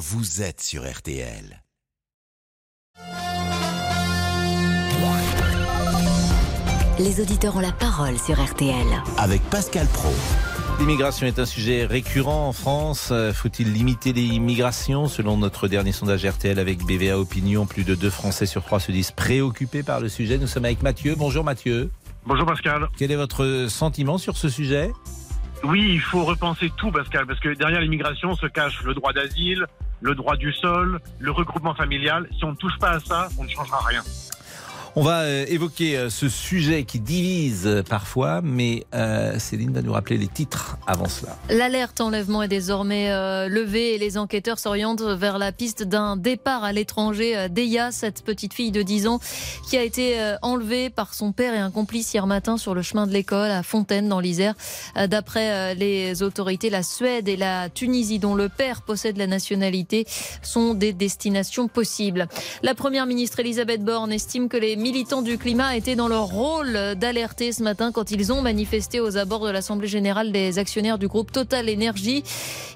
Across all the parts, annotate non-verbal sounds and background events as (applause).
vous êtes sur RTL. Les auditeurs ont la parole sur RTL. Avec Pascal Pro. L'immigration est un sujet récurrent en France. Euh, Faut-il limiter les immigrations? Selon notre dernier sondage RTL avec BVA Opinion, plus de deux Français sur trois se disent préoccupés par le sujet. Nous sommes avec Mathieu. Bonjour Mathieu. Bonjour Pascal. Quel est votre sentiment sur ce sujet? Oui, il faut repenser tout Pascal, parce que derrière l'immigration se cache le droit d'asile, le droit du sol, le regroupement familial. Si on ne touche pas à ça, on ne changera rien. On va euh, évoquer euh, ce sujet qui divise euh, parfois, mais Céline va nous rappeler les titres avant cela. L'alerte enlèvement est désormais levée et les enquêteurs s'orientent vers la piste d'un départ à l'étranger d'Eya, cette petite fille de 10 ans qui a été enlevée par son père et un complice hier matin sur le chemin de l'école à Fontaine dans l'Isère. D'après les autorités, la Suède et la Tunisie, dont le père possède la nationalité, sont des destinations possibles. La première ministre Elisabeth Borne estime que les militants du climat étaient dans leur rôle d'alerter ce matin quand ils ont manifesté aux abords de l'Assemblée générale des actionnaires du groupe Total Énergie.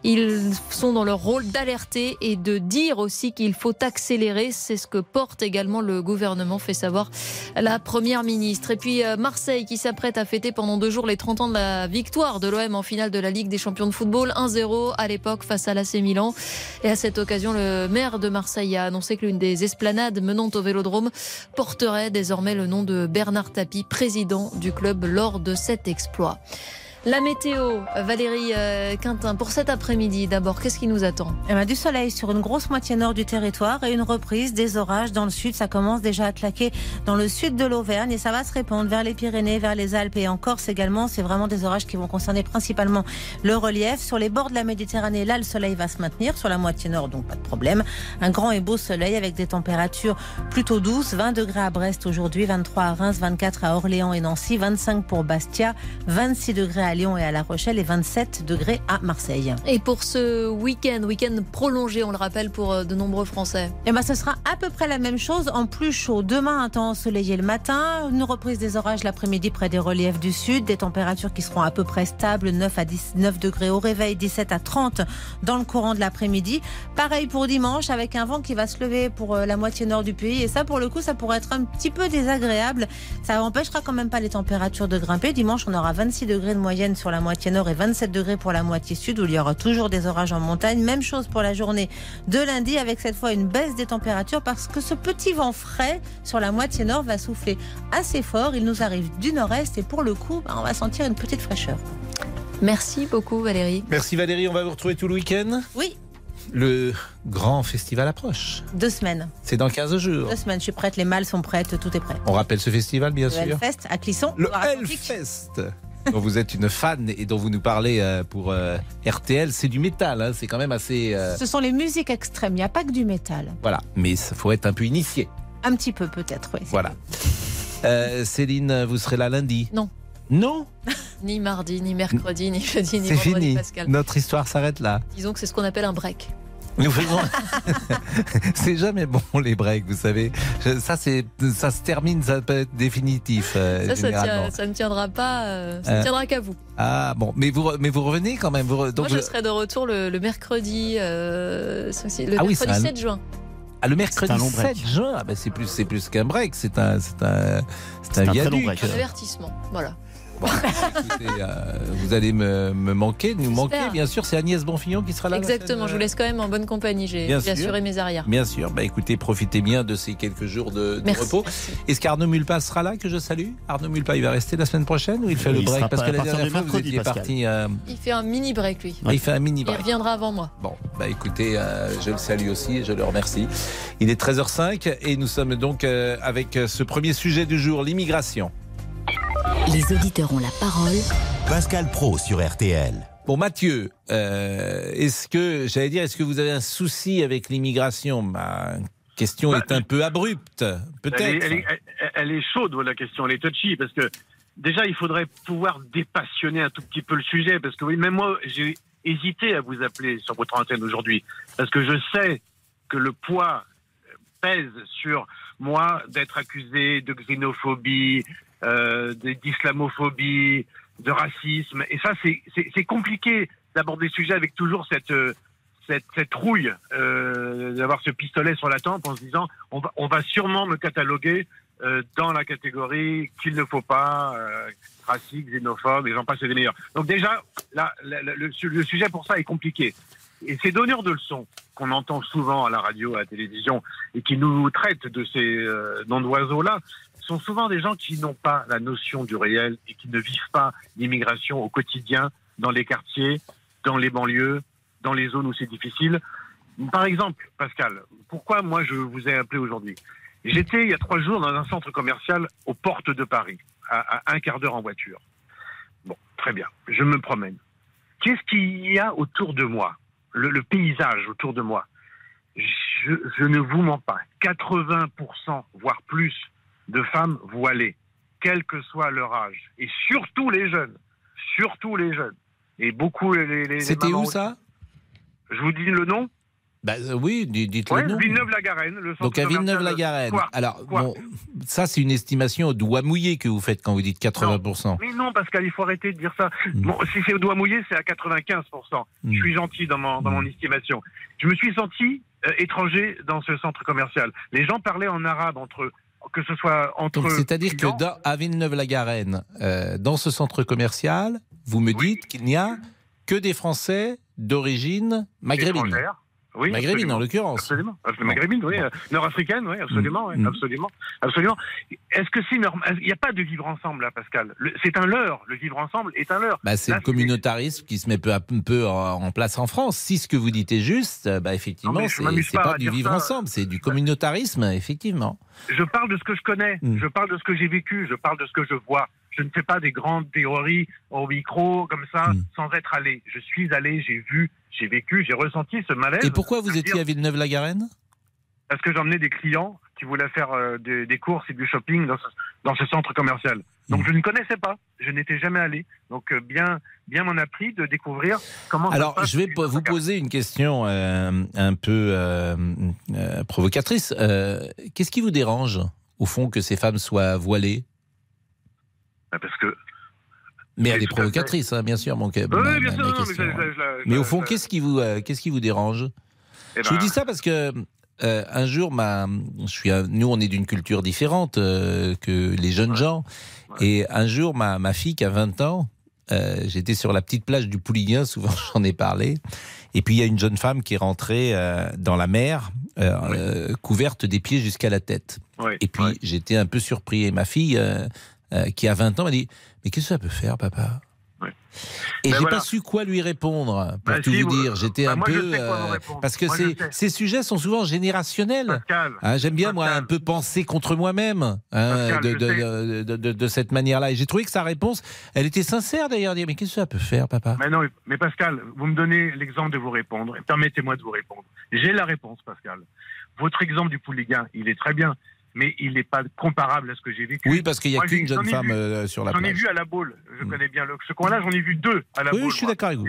Ils sont dans leur rôle d'alerter et de dire aussi qu'il faut accélérer. C'est ce que porte également le gouvernement, fait savoir la première ministre. Et puis euh, Marseille qui s'apprête à fêter pendant deux jours les 30 ans de la victoire de l'OM en finale de la Ligue des champions de football. 1-0 à l'époque face à l'AC Milan. Et à cette occasion, le maire de Marseille a annoncé que l'une des esplanades menant au vélodrome porterait désormais le nom de Bernard Tapie, président du club lors de cet exploit. La météo, Valérie euh, Quintin, pour cet après-midi, d'abord, qu'est-ce qui nous attend? Eh ben, du soleil sur une grosse moitié nord du territoire et une reprise des orages dans le sud. Ça commence déjà à claquer dans le sud de l'Auvergne et ça va se répandre vers les Pyrénées, vers les Alpes et en Corse également. C'est vraiment des orages qui vont concerner principalement le relief. Sur les bords de la Méditerranée, là, le soleil va se maintenir. Sur la moitié nord, donc pas de problème. Un grand et beau soleil avec des températures plutôt douces. 20 degrés à Brest aujourd'hui, 23 à Reims, 24 à Orléans et Nancy, 25 pour Bastia, 26 degrés à Lyon et à La Rochelle et 27 degrés à Marseille. Et pour ce week-end, week-end prolongé, on le rappelle pour euh, de nombreux Français. Et ben, ce sera à peu près la même chose en plus chaud. Demain, un temps ensoleillé le matin, une reprise des orages l'après-midi près des reliefs du sud, des températures qui seront à peu près stables, 9 à 19 degrés au réveil, 17 à 30 dans le courant de l'après-midi. Pareil pour dimanche avec un vent qui va se lever pour euh, la moitié nord du pays et ça pour le coup ça pourrait être un petit peu désagréable. Ça empêchera quand même pas les températures de grimper. Dimanche, on aura 26 degrés de moyenne sur la moitié nord et 27 degrés pour la moitié sud où il y aura toujours des orages en montagne. Même chose pour la journée de lundi avec cette fois une baisse des températures parce que ce petit vent frais sur la moitié nord va souffler assez fort. Il nous arrive du nord-est et pour le coup, bah, on va sentir une petite fraîcheur. Merci beaucoup Valérie. Merci Valérie, on va vous retrouver tout le week-end. Oui, Le grand festival approche. deux semaines. C'est dans 15 jours. Deux semaines, je suis prête, les malles sont prêtes, tout est prêt. On rappelle ce festival, bien Le sûr. Hellfest à Clisson. Le. Hellfest (laughs) dont vous êtes une fan et dont vous nous parlez euh, pour euh, RTL, c'est du métal, hein, c'est quand même assez... euh, Ce sont les musiques extrêmes, il n'y a pas que du métal. voilà, mais il faut être un peu initié. Un petit peu peut-être, oui. Voilà. Euh, Céline, vous serez là lundi? Non. Non? (laughs) Ni mardi, ni mercredi, ni jeudi, ni C'est vendredi, fini. Pascal. Notre histoire s'arrête là. Disons que c'est ce qu'on appelle un break. Nous faisons. (laughs) c'est jamais bon les breaks, vous savez. Je- Ça, c'est, ça se termine, ça peut être définitif. euh, Ça, ça, généralement. tient- ça ne tiendra pas, euh, ça Euh, ne tiendra qu'à vous. Ah bon, mais vous, mais vous revenez quand même. Vous re- donc Moi, je serai de retour le, le mercredi, euh, c'est- le Ah oui, mercredi un- 7 juin. ah, le mercredi C'est un long 7 break. juin, ah, ben, c'est plus, c'est plus qu'un break, c'est un, c'est un, c'est C'est un un très long viaduc. break. Un avertissement. Voilà. Bon, (laughs) écoutez, euh, vous allez me, me manquer, nous manquer, bien sûr. C'est Agnès Bonfillon qui sera là. Exactement. Je vous laisse quand même en bonne compagnie. J'ai Bien assuré mes arrières. Bien sûr. Bah écoutez, profitez bien de ces quelques jours de, de Merci. repos. merci. Est-ce qu'Arnaud Mulpas sera là, que je salue? Arnaud Mulpas, il va rester la semaine prochaine ou il fait Il le break? Parce que la dernière de fois, vous étiez parti. euh, Il fait un mini break, lui. Il fait un mini Il break. reviendra avant moi. Bon, bah écoutez, euh, je le salue aussi et je le remercie. Il est 13h05 et nous sommes donc euh, avec euh, ce premier sujet du jour, l'immigration. Les auditeurs ont la parole Pascal Pro sur RTL. Bon, Mathieu, euh, est-ce que, j'allais dire, est-ce que vous avez un souci avec l'immigration? Ma question Bah, est un peu abrupte, Elle est, peut-être. elle est- elle- elle est chaude, la question, elle est touchy, parce que déjà, il faudrait pouvoir dépassionner un tout petit peu le sujet, parce que oui, même moi, j'ai hésité à vous appeler sur votre antenne aujourd'hui, parce que je sais que le poids pèse sur moi d'être accusé de xénophobie, d'islamophobie, de racisme, et ça, c'est- compliqué d'aborder le sujet avec toujours cette... euh, cette, rouille euh, d'avoir ce pistolet sur la tempe en se disant on va, on va sûrement me cataloguer euh, dans la catégorie qu'il ne faut pas, euh, racique, xénophobe, et j'en passe des meilleurs. Donc déjà, là, le, le sujet pour ça est compliqué. Et ces donneurs de leçons qu'on entend souvent à la radio, à la télévision, et qui nous traitent de ces euh, noms d'oiseaux-là, sont souvent des gens qui n'ont pas la notion du réel et qui ne vivent pas l'immigration au quotidien dans les quartiers, dans les banlieues, dans les zones où c'est difficile. Par exemple, Pascal, pourquoi moi je vous ai appelé aujourd'hui? J'étais il y a trois jours dans un centre commercial aux portes de Paris, à, un quart d'heure en voiture. Bon, très bien, je me promène. Qu'est-ce qu'il y a autour de moi? Le, le paysage autour de moi je, je ne vous mens pas. 80%, voire plus, de femmes voilées, quel que soit leur âge. Et surtout les jeunes. Surtout les jeunes. Et beaucoup les. C'était où ça? Je vous dis le nom? Bah, euh, Oui, di- dites Ouais, le nom. Villeneuve-la-Garenne. le centre Donc à Villeneuve-la-Garenne. Alors, bon, ça c'est une estimation au doigt mouillé que vous faites quand vous dites 80%. Mais non, Pascal, il faut arrêter de dire ça. Mm. Bon, si c'est au doigt mouillé, c'est à 95%. Mm. Je suis gentil dans, mon, dans Mm. mon estimation. Je me suis senti euh, étranger dans ce centre commercial. Les gens parlaient en arabe entre eux, que ce soit entre Donc c'est-à-dire que dans, à Villeneuve-la-Garenne, euh, dans ce centre commercial, vous me Oui. dites qu'il n'y a que des Français d'origine maghrébine. Oui, Maghrébine absolument. en l'occurrence. Absolument. Maghrébine, oui. euh, Nord-africaine, oui, absolument. oui, Mm. absolument. absolument. Est-ce que c'est normal Il n'y a pas de vivre ensemble, là, Pascal? C'est un leurre. Le vivre ensemble est un leurre. Bah, c'est le communautarisme qui se met peu à peu en place en France. Si ce que vous dites est juste, bah, effectivement, c'est pas pas du vivre ça. ensemble, c'est du communautarisme, effectivement. Je parle de ce que je connais. Mm. Je parle de ce que j'ai vécu. Je parle de ce que je vois. Je ne fais pas des grandes théories au micro, comme ça, Mm. sans être allé. Je suis allé, j'ai vu, j'ai vécu, j'ai ressenti ce malaise. Et pourquoi vous étiez dire, à Villeneuve-la-Garenne? Parce que j'emmenais des clients qui voulaient faire euh, des, des courses et du shopping dans ce, dans ce centre commercial. Donc Mm. je ne connaissais pas, je n'étais jamais allé. Donc euh, bien, bien m'en a pris de découvrir comment. ça se Alors, passe je vais vous poser une question euh, un peu provocatrice. Qu'est-ce qui vous dérange, au fond, que ces femmes soient voilées? Parce que. Mais elle est provocatrice, hein, bien sûr, mon Oui, bien sûr, non, mais, question, au fond, qu'est-ce qui vous, euh, qu'est-ce qui vous dérange? Eh Je vous ben, dis ça parce que euh, un jour, ma, je suis, nous, on est d'une culture différente euh, que les jeunes Ouais. gens. Ouais. Et un jour, ma, ma fille qui a 20 ans, euh, j'étais sur la petite plage du Pouliguen, souvent (laughs) j'en ai parlé. Et puis il y a une jeune femme qui est rentrée dans la mer, couverte des pieds jusqu'à la tête. Et puis j'étais un peu surpris. Et ma fille, euh, qui a 20 ans, m'a dit Mais qu'est-ce que ça peut faire, papa? Ouais. Et Ben j'ai voilà. pas su quoi lui répondre, pour Bah, tout si, vous dire. J'étais bah, un peu. euh, parce que Moi, ces, sujets sont souvent générationnels. Pascal. Hein, J'aime bien, moi, un peu penser contre moi-même hein, de, cette manière-là. Et j'ai trouvé que sa réponse, elle était sincère d'ailleurs. Dire, mais qu'est-ce que ça peut faire, papa? Mais non, mais Pascal, vous me donnez l'exemple de vous répondre. et Permettez-moi de vous répondre. J'ai la réponse, Pascal. Votre exemple du Pouliguen, il est très bien, mais il n'est pas comparable à ce que j'ai vécu. Oui, parce qu'il n'y a qu'une jeune femme vu. euh, sur la J'en ai plage. vu à la boule. Je Mm. connais bien le, ce coin-là. J'en ai vu deux à la Oui, boule. je suis d'accord avec vous.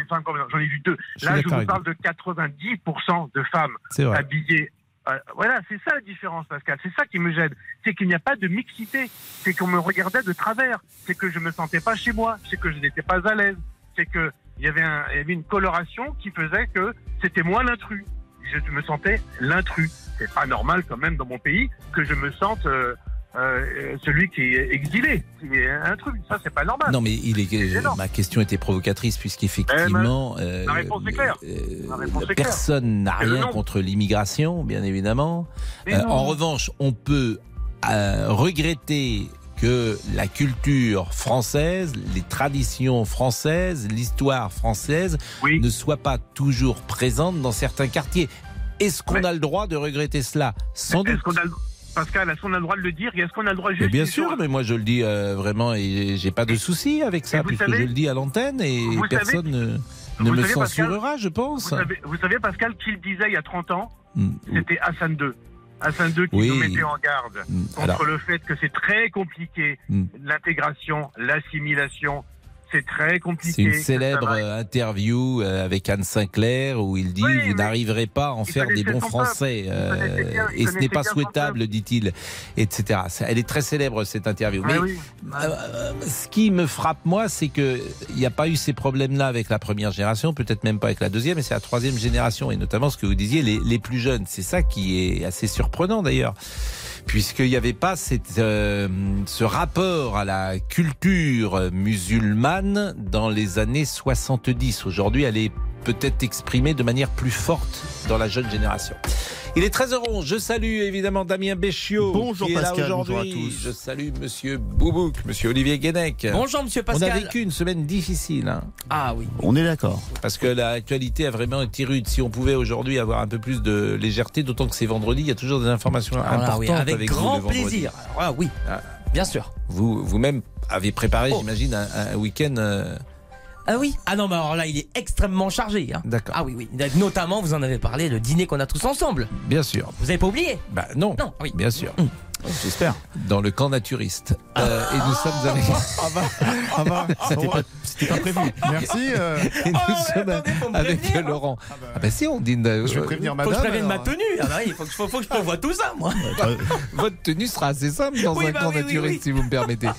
J'en ai vu deux. Je Là, je vous parle de 90% de femmes habillées. euh, voilà, c'est ça la différence, Pascal. C'est ça qui me gêne. C'est qu'il n'y a pas de mixité. C'est qu'on me regardait de travers. C'est que je me sentais pas chez moi. C'est que je n'étais pas à l'aise. C'est que il y avait une coloration qui faisait que c'était moi l'intrus. Je me sentais l'intrus. C'est pas normal quand même dans mon pays que je me sente euh, euh, celui qui est exilé, qui est intrus. Ça, c'est pas normal. Non, mais il est, gênant. ma question était provocatrice puisqu'effectivement, euh, personne n'a rien contre l'immigration, bien évidemment. Euh, en revanche, on peut regretter que la culture française, les traditions françaises, l'histoire française oui. ne soient pas toujours présentes dans certains quartiers. Est-ce qu'on Mais- a le droit de regretter cela? Sans doute. Pascal, est-ce qu'on a le droit de le dire et est-ce qu'on a le droit de bien sûr, mais moi je le dis euh, vraiment et j'ai pas de souci avec ça vous puisque savez- je le dis à l'antenne et vous savez- personne ne, ne vous me savez, Pascal, censurera, je Vous pense. savez, vous savez, Pascal, qui le disait il y a 30 ans Mm, C'était Hassan II. Hassan II qui Oui. nous mettait en garde mm, contre Alors, le fait que c'est très compliqué, Mm. l'intégration, l'assimilation, c'est très compliqué. C'est une célèbre euh, interview euh, avec Anne Sinclair où il dit Oui, Vous n'arriverez pas à en faire des bons Français. euh, bien- et ce n'est pas souhaitable, dit-il, etc. Elle est très célèbre, cette interview. Ouais, Mais oui. euh, ce qui me frappe, moi, c'est qu'il n'y a pas eu ces problèmes-là avec la première génération, peut-être même pas avec la deuxième, et c'est la troisième génération, et notamment ce que vous disiez, les, les plus jeunes. C'est ça qui est assez surprenant d'ailleurs puisqu'il n'y avait pas cette, euh, ce rapport à la culture musulmane dans les années 70. Aujourd'hui, elle est peut-être exprimée de manière plus forte dans la jeune génération. Il est 13h11. Je salue évidemment Damien Béchiot Bonjour qui est là Pascal, bonjour à tous. Je salue Monsieur Boubouk, Monsieur Olivier Guénec. Bonjour Monsieur On a Pascal. vécu une semaine difficile. hein. Ah oui. On est d'accord. Parce que l'actualité a vraiment été rude. Si on pouvait aujourd'hui avoir un peu plus de légèreté, d'autant que c'est vendredi, il y a toujours des informations là, importantes oui, avec, grand plaisir. Alors là, oui, Ah. bien sûr. Vous vous-même avez préparé, Oh. j'imagine, un, un week-end. euh, Ah oui. Ah non, mais alors là, il est extrêmement chargé. hein. D'accord. Ah oui, oui. Notamment, vous en avez parlé, le dîner qu'on a tous ensemble. Bien sûr. Vous avez pas oublié? Bah non. Non, oui. Bien sûr. J'espère. Dans le camp naturiste. Euh, et nous sommes avec. Ah bah, ah bah, (laughs) c'était pas, c'était pas prévu. Merci. euh, (laughs) et nous Oh, sommes attendez, faut me avec prévenir. Laurent. ah bah, Ah bah si, on dîne. euh, je vais prévenir Faut madame. que je prévienne ma alors. tenue. Ah bah oui, faut que, faut, faut que je prévoie tout ça, moi. Euh, (laughs) Votre tenue sera assez simple dans Oui, un bah camp oui, naturiste, oui. si vous me permettez.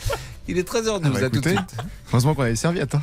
Il est 13h12, Ah bah, à tout de suite. Heureusement qu'on a les serviettes. hein.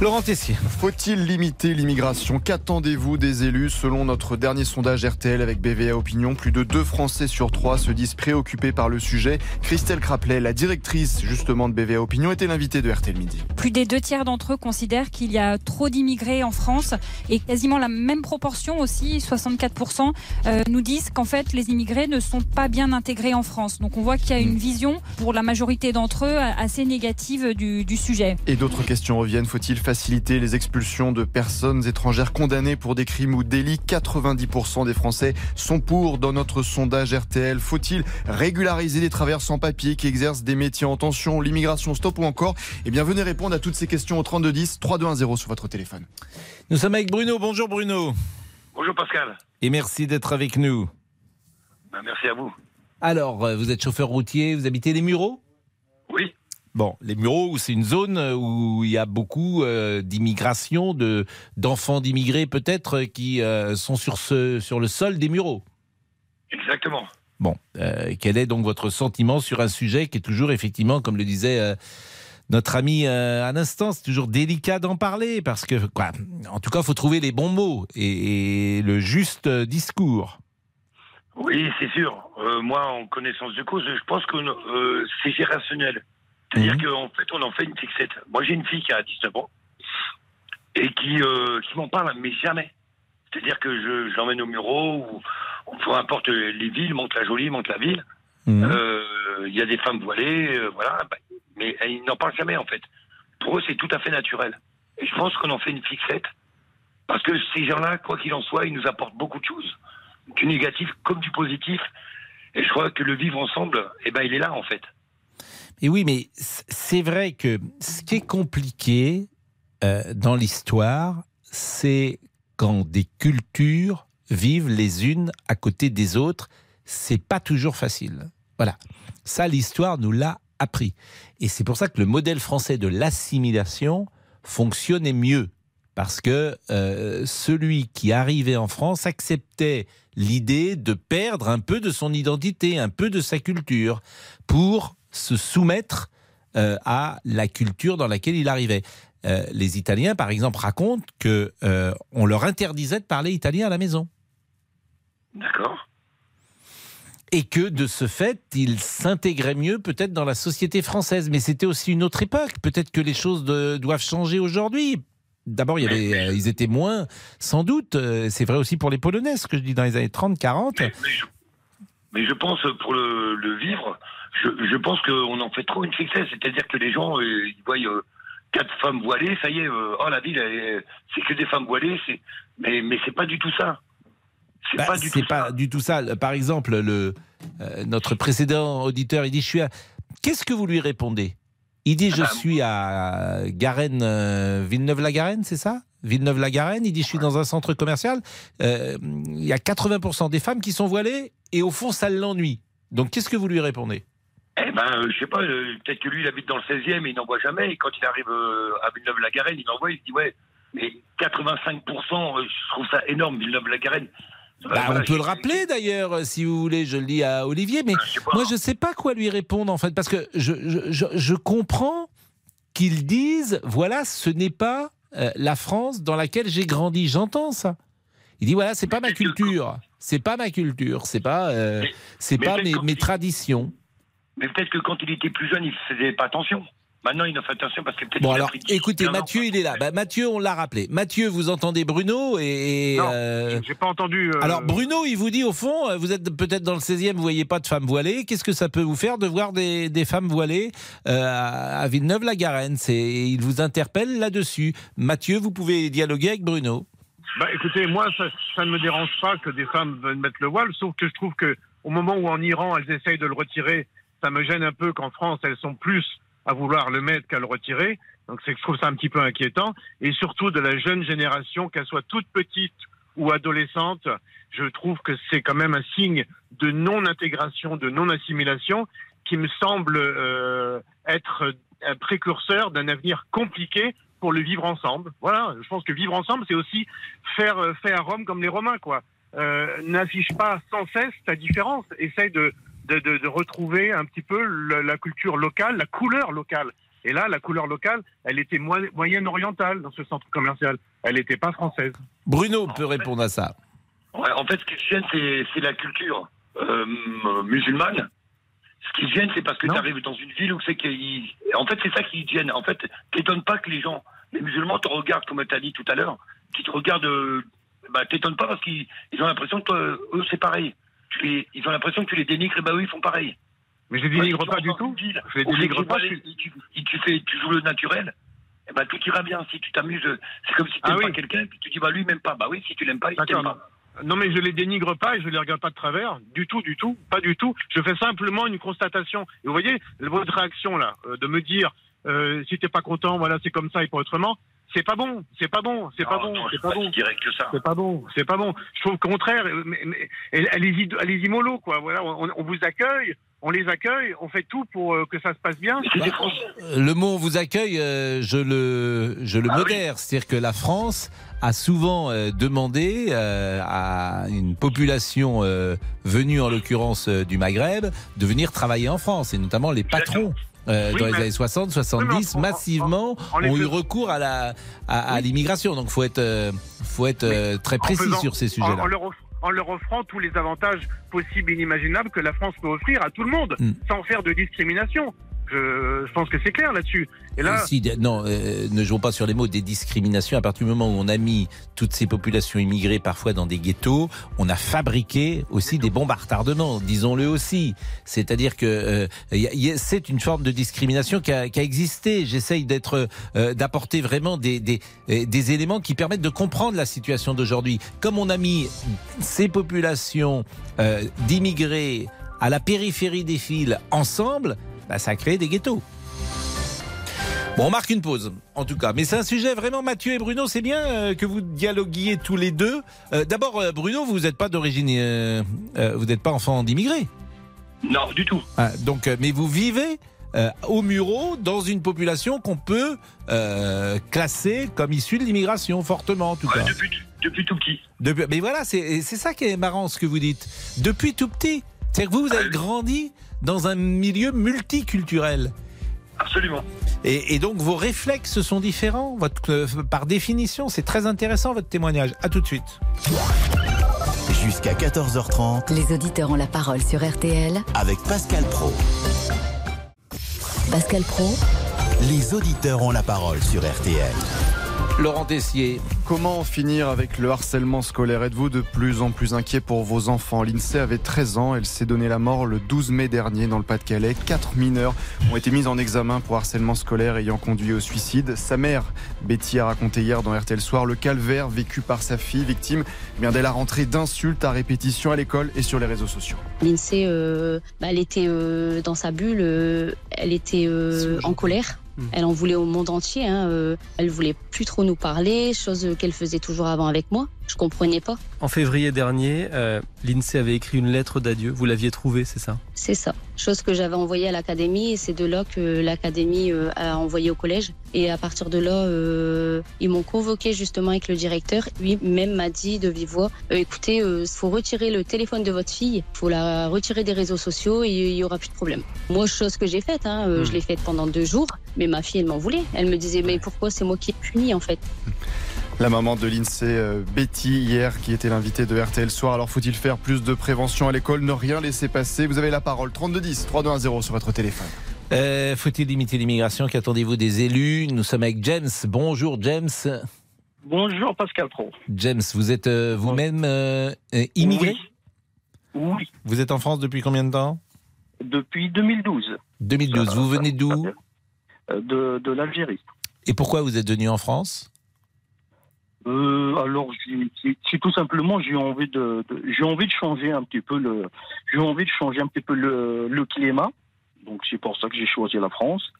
Laurent Tessier. Faut-il limiter l'immigration? Qu'attendez-vous des élus? Selon notre dernier sondage RTL avec BVA Opinion, plus de deux Français sur trois se disent préoccupés par le sujet. Christelle Craplet, la directrice justement de BVA Opinion, était l'invitée de RTL Midi. Plus des deux tiers d'entre eux considèrent qu'il y a trop d'immigrés en France et quasiment la même proportion aussi, 64%, euh, nous disent qu'en fait les immigrés ne sont pas bien intégrés en France. Donc on voit qu'il y a une vision pour la majorité d'entre eux assez négative du, du sujet. Et d'autres questions reviennent. Faut-il faciliter les expulsions de personnes étrangères condamnées pour des crimes ou délits 90% des Français sont pour dans notre sondage RTL. Faut-il régulariser les travailleurs sans papier qui exercent des métiers en tension, l'immigration stop ou encore? Eh bien, venez répondre à toutes ces questions au 3210 3210 sur votre téléphone. Nous sommes avec Bruno. Bonjour Bruno. Bonjour Pascal. Et merci d'être avec nous. Ben, merci à vous. Alors, euh, vous êtes chauffeur routier, vous habitez les Mureaux? Oui. Bon, les Mureaux, c'est une zone où il y a beaucoup euh, d'immigration, de d'enfants d'immigrés peut-être euh, qui euh, sont sur ce sur le sol des Mureaux. Exactement. Bon, euh, quel est donc votre sentiment sur un sujet qui est toujours effectivement, comme le disait euh, notre ami euh, à l'instant, c'est toujours délicat d'en parler parce que, quoi, en tout cas, il faut trouver les bons mots et, et le juste euh, discours. Oui, c'est sûr. Euh, moi, en connaissance de cause, je pense que euh, c'est gérationnel. C'est-à-dire Mhm. qu'en fait, on en fait une fixette. Moi, j'ai une fille qui a 19 ans et qui, euh, qui m'en parle, mais jamais. C'est-à-dire que je, je l'emmène au bureau ou, ou peu importe les villes, monte la jolie, monte la ville. Mhm. Euh, Il y a des femmes voilées, euh, voilà. bah, mais ils n'en parlent jamais, en fait. Pour eux, c'est tout à fait naturel. Et je pense qu'on en fait une fixette. Parce que ces gens-là, quoi qu'il en soit, ils nous apportent beaucoup de choses. Du négatif comme du positif. Et je crois que le vivre ensemble, eh ben, il est là, en fait. Et oui, mais c'est vrai que ce qui est compliqué euh, dans l'histoire, c'est quand des cultures vivent les unes à côté des autres. C'est pas toujours facile. Voilà. Ça, l'histoire nous l'a appris. Et c'est pour ça que le modèle français de l'assimilation fonctionnait mieux. Parce que euh, celui qui arrivait en France acceptait l'idée de perdre un peu de son identité, un peu de sa culture, pour se soumettre euh, à la culture dans laquelle il arrivait. Euh, les Italiens, par exemple, racontent que euh, on leur interdisait de parler italien à la maison D'accord et que de ce fait, ils s'intégraient mieux peut-être dans la société française. Mais c'était aussi une autre époque. Peut-être que les choses de- doivent changer aujourd'hui. D'abord, il euh, ils étaient moins, sans doute. c'est vrai aussi pour les Polonais, ce que je dis dans les années 30, 40. mais, mais je, mais je pense, pour le, le vivre, je, je pense qu'on en fait trop une fixette. C'est-à-dire que les gens, euh, ils voient euh, quatre femmes voilées, ça y est, euh, oh, la ville, c'est que des femmes voilées. c'est- Mais, mais c'est pas du tout ça. C'est Bah, pas du c'est tout pas ça. du tout ça. Par exemple, le, notre précédent auditeur, il dit, je suis à... Qu'est-ce que vous lui répondez? Il dit, je Ah bah, suis à Garenne, Villeneuve-la-Garenne, c'est ça? Villeneuve-la-Garenne. Il dit Je suis dans un centre commercial. il y a 80% des femmes qui sont voilées et au fond, ça l'ennuie. Donc, qu'est-ce que vous lui répondez? Eh ben, euh, je sais pas, euh, peut-être que lui, il habite dans le 16e et il n'en voit jamais. Et quand il arrive euh, à Villeneuve-la-Garenne, il en voit, il se dit, ouais, mais 85%, euh, je trouve ça énorme, Villeneuve-la-Garenne. Bah, voilà, On peut le rappeler d'ailleurs, si vous voulez, je le dis à Olivier, mais je moi je ne sais pas quoi lui répondre en fait, parce que je, je, je- comprends qu'ils disent, voilà, ce n'est pas la France dans laquelle j'ai grandi, j'entends ça. Il dit, voilà, c'est pas ma culture, c'est pas ma culture, c'est pas, c'est pas mes, traditions. Mais peut-être que quand il était plus jeune, il faisait pas attention. Maintenant, il en fait attention parce que peut-être Bon alors, pris écoutez, 15 ans. Mathieu, il est là. Bah, Mathieu, on l'a rappelé. Mathieu, vous entendez Bruno et... Non, euh, J'ai pas entendu. euh, Alors Bruno, il vous dit au fond, euh, vous êtes peut-être dans le 16e, vous voyez pas de femmes voilées. Qu'est-ce que ça peut vous faire de voir des, des femmes voilées euh, à Villeneuve-la-Garenne? Il vous interpelle là-dessus. Mathieu, vous pouvez dialoguer avec Bruno. Bah, écoutez, moi, ça, ça ne me dérange pas que des femmes veuillent mettre le voile, sauf que je trouve que au moment où en Iran elles essayent de le retirer, ça me gêne un peu qu'en France elles sont plus à vouloir le mettre qu'à le retirer. Donc c'est que je trouve ça un petit peu inquiétant. Et surtout de la jeune génération, qu'elle soit toute petite ou adolescente, je trouve que c'est quand même un signe de non-intégration, de non-assimilation, qui me semble euh, être un précurseur d'un avenir compliqué pour le vivre ensemble. Voilà, je pense que vivre ensemble, c'est aussi faire euh, faire Rome comme les Romains, quoi. Euh, N'affiche pas sans cesse ta différence. Essaye de de, de, de retrouver un petit peu le- la culture locale, la couleur locale. Et là, la couleur locale, elle était mo- moyenne orientale dans ce centre commercial. Elle n'était pas française. Bruno peut répondre à ça. Ouais, en fait, ce qui gêne, c'est, la culture euh, musulmane. Ce qui gêne, c'est parce que tu arrives dans une ville où c'est qu'il... En fait, c'est ça qui gêne. En fait, t'étonnes pas que les gens, les musulmans, te regardent, comme tu as dit tout à l'heure, qui te regardent... euh, Bah, t'étonnes pas parce qu'ils ils ont l'impression que toi, eux, c'est pareil. Tu les- ils ont l'impression que tu les dénigres, et bah eux, ils font pareil. Mais je les dénigre Ouais, pas tu du tout. ville Je les dénigre tu pas. Tu, tu, tu fais, tu joues le naturel. Eh ben, tout ira bien. Si tu t'amuses, c'est comme si tu Ah oui. pas quelqu'un, puis tu dis, bah, lui, m'aime pas. Bah oui, si tu l'aimes pas, il t'aime pas. Non, mais je les dénigre pas et je les regarde pas de travers. Du tout, du tout. Pas du tout. Je fais simplement une constatation. Et vous voyez, votre réaction là, euh, de me dire, euh, si t'es pas content, voilà, c'est comme ça et pas autrement. C'est pas bon. C'est pas bon. C'est pas bon. C'est pas bon. C'est pas bon, c'est pas bon. Je trouve au contraire, allez-y, allez-y mollo, quoi. Voilà, on, on vous accueille, on les accueille, on fait tout pour euh, que ça se passe bien. Le mot on vous accueille, euh, je le, je le Ah oui. modère. C'est-à-dire que la France a souvent euh, demandé euh, à une population euh, venue en l'occurrence du Maghreb de venir travailler en France, et notamment les patrons. Euh, Oui, dans les années 60, 70, en- en- massivement en- en ont eu recours à la à, à l'immigration. Donc faut être euh, faut être euh, très précis faisant- sur ces sujets-là. en leur off- en leur offrant tous les avantages possibles et inimaginables que la France peut offrir à tout le monde, Mm. sans faire de discrimination. Je, pense que c'est clair là-dessus. Et là, non, euh, ne jouons pas sur les mots des discriminations. À partir du moment où on a mis toutes ces populations immigrées parfois dans des ghettos, on a fabriqué aussi des bombes à retardement, disons-le aussi. C'est-à-dire que euh, c'est une forme de discrimination qui a, existé. J'essaye d'être, euh, d'apporter vraiment des, des, éléments qui permettent de comprendre la situation d'aujourd'hui. Comme on a mis ces populations d'immigrés à la périphérie des fils ensemble, bah, ça a créé des ghettos. Bon, on marque une pause, en tout cas. Mais c'est un sujet vraiment, Mathieu et Bruno, c'est bien euh, que vous dialoguiez tous les deux. Euh, D'abord, euh, Bruno, vous n'êtes pas d'origine, vous n'êtes pas enfant d'immigrés. Non, du tout. Ah, donc, mais vous vivez au Muro dans une population qu'on peut classer comme issue de l'immigration, fortement en tout Ouais, cas. depuis, depuis tout petit. Depuis- mais voilà, c'est ça qui est marrant ce que vous dites. Depuis tout petit. C'est-à-dire que vous, vous avez Ah grandi dans un milieu multiculturel. Absolument. Et, et donc vos réflexes sont différents, votre, euh, par définition. C'est très intéressant votre témoignage. À tout de suite. Jusqu'à 14h30 Les auditeurs ont la parole sur RTL. avec Pascal Pro. Pascal Pro, Les auditeurs ont la parole sur RTL. Laurent Tessier, Comment en finir avec le harcèlement scolaire? Êtes-vous de plus en plus inquiet pour vos enfants? L'INSEE avait 13 ans, elle s'est donné la mort le 12 mai dernier dans le Pas-de-Calais. Quatre mineurs ont été mis en examen pour harcèlement scolaire ayant conduit au suicide. Sa mère, Betty, a raconté hier dans RTL Soir le calvaire vécu par sa fille, victime eh bien dès la rentrée d'insultes à répétition à l'école et sur les réseaux sociaux. L'INSEE, euh, bah, elle était euh, dans sa bulle, euh, elle était euh, en colère. Hmm. Elle en voulait au monde entier. Hein. Euh, elle voulait plus trop nous parler, chose qu'elle faisait toujours avant avec moi. Je comprenais pas. En février dernier, euh, l'INSEE avait écrit une lettre d'adieu. Vous l'aviez trouvée, c'est ça? C'est ça. Chose que j'avais envoyée à l'académie et c'est de là que l'académie euh, a envoyé au collège. Et à partir de là, euh, ils m'ont convoqué justement avec le directeur. Lui-même m'a dit de vive voix écoutez, il faut retirer le téléphone de votre fille, il faut la retirer des réseaux sociaux et il y aura plus de problème. Moi, chose que j'ai faite, hein, hmm. je l'ai faite pendant deux jours, mais ma fille, elle m'en voulait. Elle me disait mais pourquoi c'est moi qui ai puni en fait? La maman de l'INSEE, euh, Betty, hier, qui était l'invitée de RTL Soir. Alors faut-il faire plus de prévention à l'école, ne rien laisser passer? Vous avez la parole. 3210, 3210 sur votre téléphone. Euh, faut-il limiter l'immigration? Qu'attendez-vous des élus? Nous sommes avec James. Bonjour James. Bonjour Pascal Pro. James, vous êtes euh, vous-même immigré? Oui. Vous êtes en France depuis combien de temps? Depuis 2012. 2012. vous venez d'où? De, de l'Algérie. Et pourquoi vous êtes venu en France? Euh, alors, c'est tout simplement, j'ai envie de, j'ai envie de changer un petit peu le, j'ai envie de changer un petit peu le, le climat. Donc, c'est pour ça que j'ai choisi la France.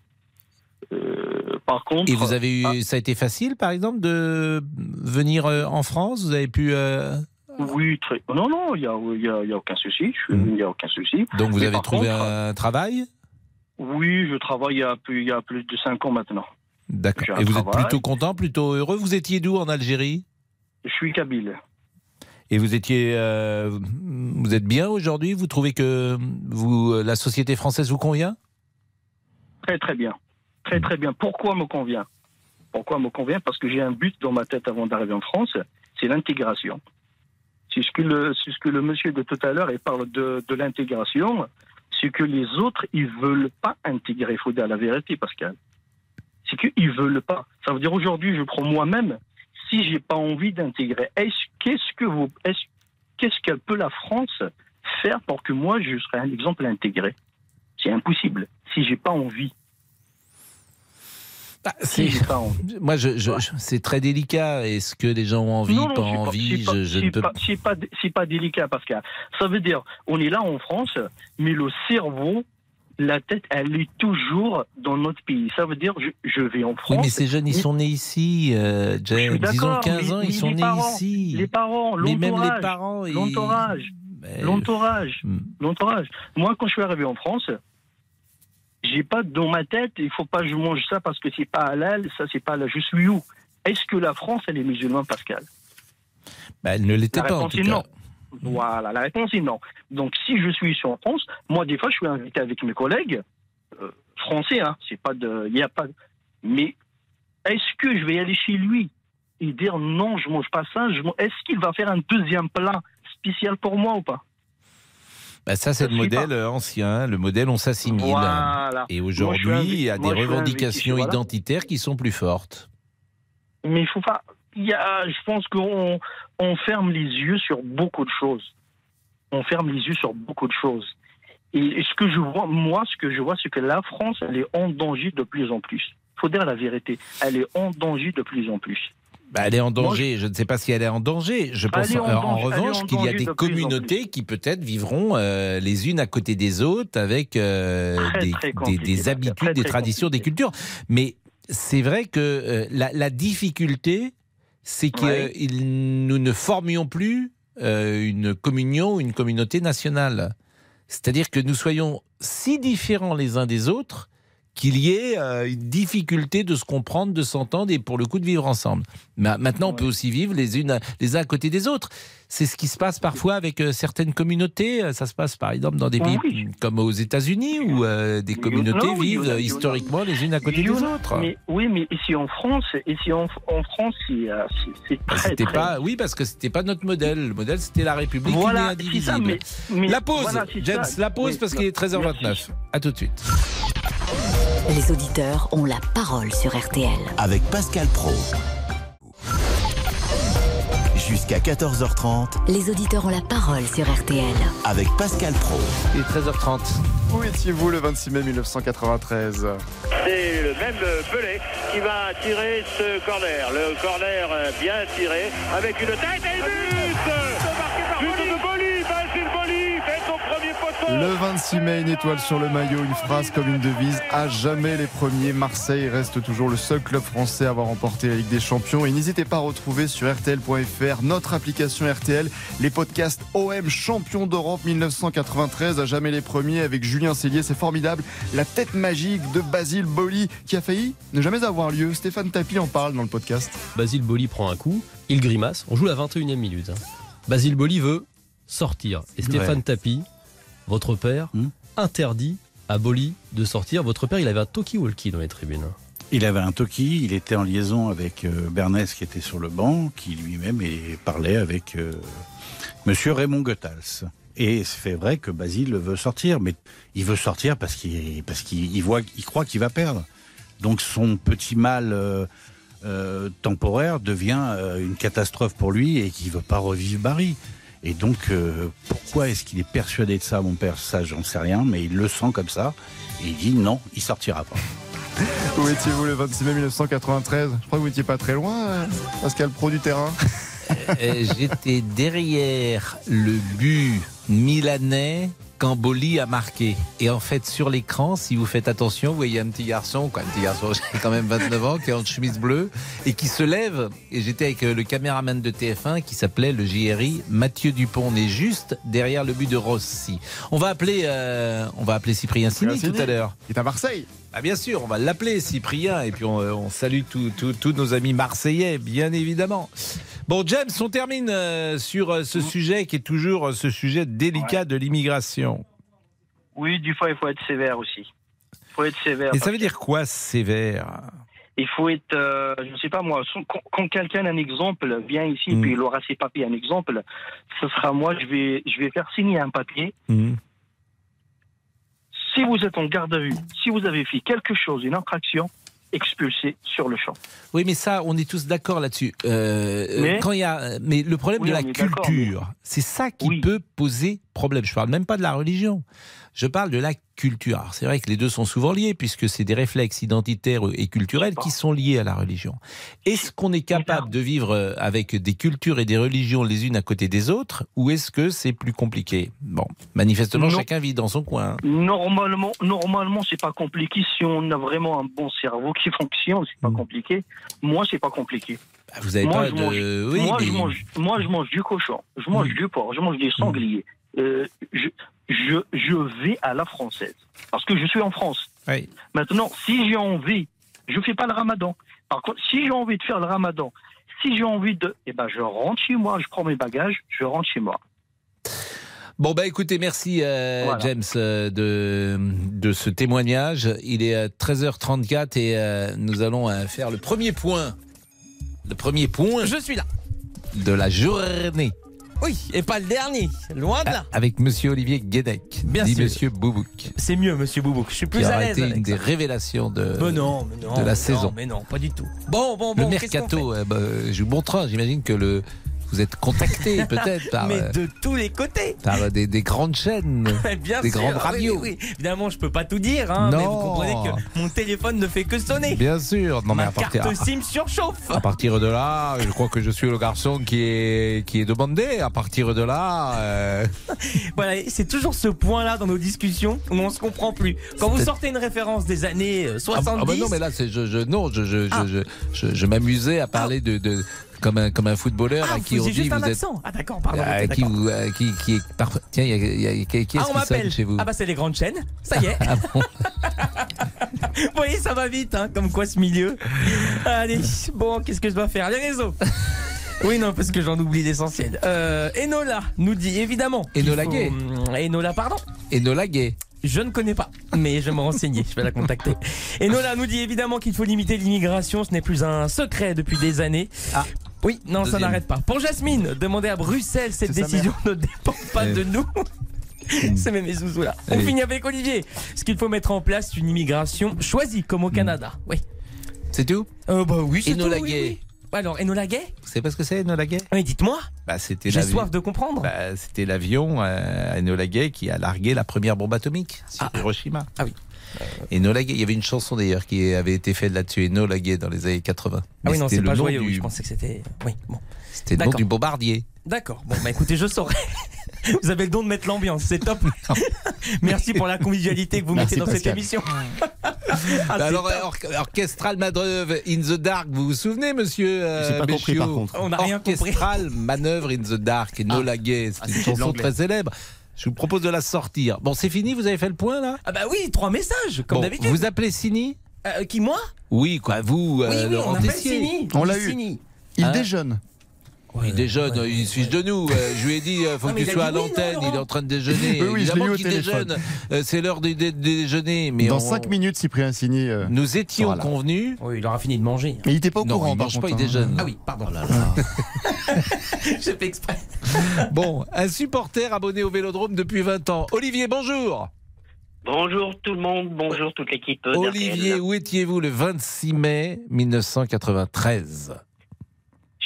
Euh, par contre. Et vous avez eu, ah. ça a été facile, par exemple, de venir euh, en France? Vous avez pu. Euh, oui, très. Non, non, il n'y a, y a, y a, aucun souci. Hmm. Il n'y a aucun souci. Donc, vous avez trouvé un travail? Oui, je travaille il y, a plus, il y a plus de 5 ans maintenant. D'accord. Et vous êtes plutôt content, plutôt heureux? Vous étiez d'où en Algérie? Je suis kabyle. Et vous étiez, euh, vous êtes bien aujourd'hui? Vous trouvez que vous, la société française vous convient? Très très bien, très très bien. Pourquoi me convient? Pourquoi me convient? Parce que j'ai un but dans ma tête avant d'arriver en France, c'est l'intégration. C'est ce que le, ce que le monsieur de tout à l'heure il parle de, de l'intégration, c'est que les autres ils veulent pas intégrer. Il faut dire la vérité, Pascal c'est qu'ils veulent pas. Ça veut dire aujourd'hui, je prends moi-même, si j'ai pas envie d'intégrer, qu'est-ce que vous, qu'est-ce que peut la France faire pour que moi je serais un exemple intégré C'est impossible. Si j'ai pas envie. Bah, c'est (laughs) moi, je, c'est très délicat. Est-ce que les gens ont envie, pas envie? Je, ne peux pas. C'est pas, pas délicat que ça veut dire, on est là en France, mais le cerveau la tête, elle est toujours dans notre pays. Ça veut dire, je, vais en France. Oui, mais ces jeunes, ils sont nés ici, euh, James. Ils ont 15 ans, ils sont nés ici. Les parents, l'entourage. L'entourage. L'entourage. Hmm. L'entourage. Moi, quand je suis arrivé en France, j'ai pas dans ma tête, il faut pas que je mange ça parce que c'est pas halal, ça c'est pas là. Je suis où? Est-ce que la France, elle est musulmane, Pascal? Bah, Elle ne l'était pas, en tout cas. Voilà, la réponse est non. Donc si je suis ici en France, moi des fois je suis invité avec mes collègues euh, français, hein, c'est pas de, il y a pas. Mais est-ce que je vais aller chez lui et dire non, je mange pas ça Est-ce qu'il va faire un deuxième plat spécial pour moi ou pas? Bah ça, c'est le modèle ancien, le modèle on s'assimile. Et aujourd'hui, il y a des revendications identitaires qui sont plus fortes. Mais il faut pas il y a, je pense qu'on on ferme les yeux sur beaucoup de choses. On ferme les yeux sur beaucoup de choses. Et ce que je vois, moi, ce que je vois, c'est que la France, elle est en danger de plus en plus. Il faut dire la vérité. Elle est en danger de plus en plus. Bah, elle est en danger. je ne sais pas si elle est en danger. Je pense en, revanche qu'il y a des communautés qui peut-être vivront euh, les unes à côté des autres avec euh, des, des, habitudes, des traditions, des cultures. Mais c'est vrai que euh, la, la, difficulté, c'est que nous ne formions plus euh, une communion, une communauté nationale. C'est-à-dire que nous soyons si différents les uns des autres qu'il y ait euh, une difficulté de se comprendre, de s'entendre et pour le coup de vivre ensemble. Maintenant, on peut aussi vivre les, unes, les uns à côté des autres. C'est ce qui se passe parfois avec euh, certaines communautés. Euh, ça se passe par exemple dans des pays comme aux États-Unis où des communautés vivent historiquement les unes à côté des autres. oui, mais ici en France, ici en, France, c'est bah, très, très... Pas, oui, parce que c'était pas notre modèle. Le modèle, c'était la République voilà, indivisible. la pause, James, la pause parce qu'il est 13h29. À tout de suite. Les auditeurs ont la parole sur RTL. Avec Pascal Pro. Jusqu'à 14h30. Les auditeurs ont la parole sur RTL. Avec Pascal Pro. Il est 13h30. Où étiez-vous le 26 mai 1993 C'est le même Pelé qui va tirer ce corner. Le corner bien tiré avec une tête et une but Le 26 mai, une étoile sur le maillot, une phrase comme une devise. À jamais les premiers. Marseille reste toujours le seul club français à avoir remporté la Ligue des Champions. Et n'hésitez pas à retrouver sur RTL.fr notre application RTL, les podcasts OM champion d'Europe 1993. À jamais les premiers avec Julien Cellier. C'est formidable. La tête magique de Basile Boli qui a failli ne jamais avoir lieu. Stéphane Tapi en parle dans le podcast. Basile Boli prend un coup, il grimace. On joue la 21e minute. hein. Basile Boli veut sortir. Et Stéphane Ouais. Tapi, votre père, interdit à Boli de sortir. Votre père, il avait un talkie-walkie dans les tribunes. Il avait un toki, il était en liaison avec euh, Bernès qui était sur le banc, qui lui-même parlait avec euh, Monsieur Raymond Goethals. Et c'est vrai que Basile veut sortir, mais il veut sortir parce qu'il parce qu'il il voit, il croit qu'il va perdre. Donc son petit mal euh, euh, temporaire devient une catastrophe pour lui et qu'il veut pas revivre Barry. Et donc euh, pourquoi est-ce qu'il est persuadé de ça, mon père? Ça, j'en sais rien, mais il le sent comme ça. Et il dit non, il sortira pas. (laughs) Où étiez-vous le 26 mai 1993 Je crois que vous n'étiez pas très loin, euh, Pascal Pro du terrain. Euh, J'étais derrière le but milanais quand Boli a marqué. Et en fait, sur l'écran, si vous faites attention, vous voyez un petit garçon, quoi, un petit garçon, (laughs) j'ai quand même 29 ans, qui est en chemise bleue et qui se lève. Et j'étais avec euh, le caméraman de TF1 qui s'appelait le JRI Mathieu Dupont. On est juste derrière le but de Rossi. On va appeler, euh, on va appeler Cyprien Sini tout à l'heure. Il est à Marseille. Ah bien sûr, on va l'appeler Cyprien et puis on, euh, on salue tous nos amis marseillais, bien évidemment. Bon, James, on termine euh, sur euh, ce sujet qui est toujours euh, ce sujet délicat de l'immigration. Oui, du fois, il faut être sévère aussi. Il faut être sévère. Et ça veut dire quoi sévère? Il faut être, euh, je ne sais pas moi, quand, quelqu'un, un exemple, vient ici, Mm. puis il aura ses papiers, un exemple, ce sera moi, je vais, je vais faire signer un papier. Mhm. Si vous êtes en garde à vue, si vous avez fait quelque chose, une infraction, expulsé sur le champ. Oui, mais ça, on est tous d'accord là-dessus. Euh, euh, Mais- quand il y a, mais le problème Oui, de la culture, c'est ça qui peut poser problème. Je parle même pas de la religion. Je parle de la culture. Alors, C'est vrai que les deux sont souvent liés puisque c'est des réflexes identitaires et culturels qui sont liés à la religion. Est-ce qu'on est capable de vivre euh, avec des cultures et des religions les unes à côté des autres ou est-ce que c'est plus compliqué? Bon, manifestement, Non. chacun vit dans son coin. Normalement, normalement, c'est pas compliqué si on a vraiment un bon cerveau qui fonctionne. C'est pas compliqué. Moi, c'est pas compliqué. Bah, Vous avez moi, pas je de. mange, oui, moi, mais- je mange, moi, je mange du cochon, je mange du porc, je mange des sangliers. Euh, je, je, je vais à la française parce que je suis en France. Oui. Maintenant, si j'ai envie, je fais pas le ramadan. Par contre, si j'ai envie de faire le ramadan, si j'ai envie de, eh ben, je rentre chez moi, je prends mes bagages, je rentre chez moi. Bon, bah écoutez, merci euh, Voilà. James euh, de, de ce témoignage. Il est euh, 13h34 et euh, nous allons euh, faire le premier point. Le premier point. Je suis là. De la journée. Oui, et pas le dernier. Loin de là. Avec monsieur Olivier Guédec. Bien dit sûr. monsieur Boubouk. C'est mieux, monsieur Boubouk. Je suis plus qui à l'aise. été une des révélations de, Mais non, mais non, de la non, saison. Mais non, pas du tout. Bon, bon, bon. le mercato, euh, bah, j'ai eu bon train. J'imagine que le, vous êtes contacté (laughs) peut-être par, Mais euh, de tous les côtés. par des, des grandes chaînes, (laughs) Bien des sûr, grandes radios. oui, oui. Évidemment, je peux pas tout dire, hein, mais vous Non. comprenez que mon téléphone ne fait que sonner. Bien sûr. Non, mais Ma à partir, carte SIM surchauffe. À partir de là, je crois que je suis le garçon qui est, qui est demandé. À partir de là, euh, (laughs) Voilà, c'est toujours ce point-là dans nos discussions où on se comprend plus. Quand vous sortez une référence des années euh, ah, 70, ah bah non, mais là, je, je, non, je, je, Ah. je, je, je- m'amusais à parler de, de, comme un, comme un footballeur ah, à vous qui on dit juste un vous êtes. accent. Ah d'accord, pardon. ok, qui, vous, qui, qui est. Tiens, il y a, y a- qui, Ah, on m'appelle. chez vous Ah bah c'est les grandes chaînes. Ça y est. Ah bon (laughs) Vous voyez, ça va vite, hein, comme quoi ce milieu. Allez, bon, qu'est-ce que je dois faire? Les réseaux. (laughs) Oui, non, parce que j'en oublie l'essentiel. Euh, Enola nous dit évidemment. Enola faut- Gay. Hum, Enola, pardon Et Nola Gay. Je ne connais pas, mais je vais me renseigner, je vais la contacter. (laughs) Enola nous dit évidemment qu'il faut limiter l'immigration, ce n'est plus un secret depuis des années. Ah. Oui, non, ça n'arrête pas. Pour Jasmine, demander à Bruxelles, cette C'est décision ne dépend pas Eh. de nous. (laughs) C'est même mes zouzous là. On Allez. finit avec Olivier. Ce qu'il faut mettre en place, une immigration choisie, comme au Canada. Oui. C'est tout? Euh, bah oui, c'est Enola tout, Gay. oui. Alors, Enola Gay? Vous savez pas ce que c'est, Enola Gay? Oui, dites-moi. bah, c'était J'ai soif de comprendre. Bah, c'était l'avion euh, Enola Gay qui a largué la première bombe atomique sur Hiroshima. Ah oui. Enola Gay, il y avait une chanson d'ailleurs qui avait été faite là-dessus, Enola Gay, dans les années 80. Ah oui, non, c'était c'est le pas nom joyeux. du- oui, je pensais que c'était. Oui, bon. C'était le nom D'accord. du bombardier. D'accord. Bon, bah écoutez, je saurai. (laughs) Vous avez le don de mettre l'ambiance, c'est top. Merci pour la convivialité que vous Merci, mettez dans cette émission. (laughs) Ah, c'est Alors, or- orchestral manœuvre in the dark, vous vous souvenez, monsieur euh, J'ai pas compris, par contre. On n'a rien compris. Orchestral manœuvre in the dark, et Nola Gay, c'est Ah, une chanson très célèbre. Je vous propose de la sortir. Bon, c'est fini, vous avez fait le point là? Ah bah oui, trois messages, comme Bon, d'habitude. Vous appelez Sini? Euh, qui, moi? Oui, quoi, vous, Oui, euh, oui, Laurent on appelle Tessier. Sini. On dit l'a eu. Sini. Il Hein? déjeune. Il déjeune, il se fiche de nous. Euh, je lui ai dit, euh, faut Non, que tu il sois à l'antenne, il est en train de déjeuner. (laughs) Oui, Évidemment qu'il déjeune. Euh, c'est l'heure du dé- déjeuner. Mais Dans on- 5 minutes, Cyprien Signy. euh, Nous étions Voilà. convenus. Oui, il aura fini de manger. Mais il était pas au Non, courant. il par mange pas, il hein. déjeune. Ah oui, pardon. (laughs) J'ai fait exprès. (laughs) Bon, un supporter abonné au Vélodrome depuis 20 ans. Olivier, bonjour. Bonjour tout le monde, bonjour toute l'équipe. Olivier, où étiez-vous le 26 mai 1993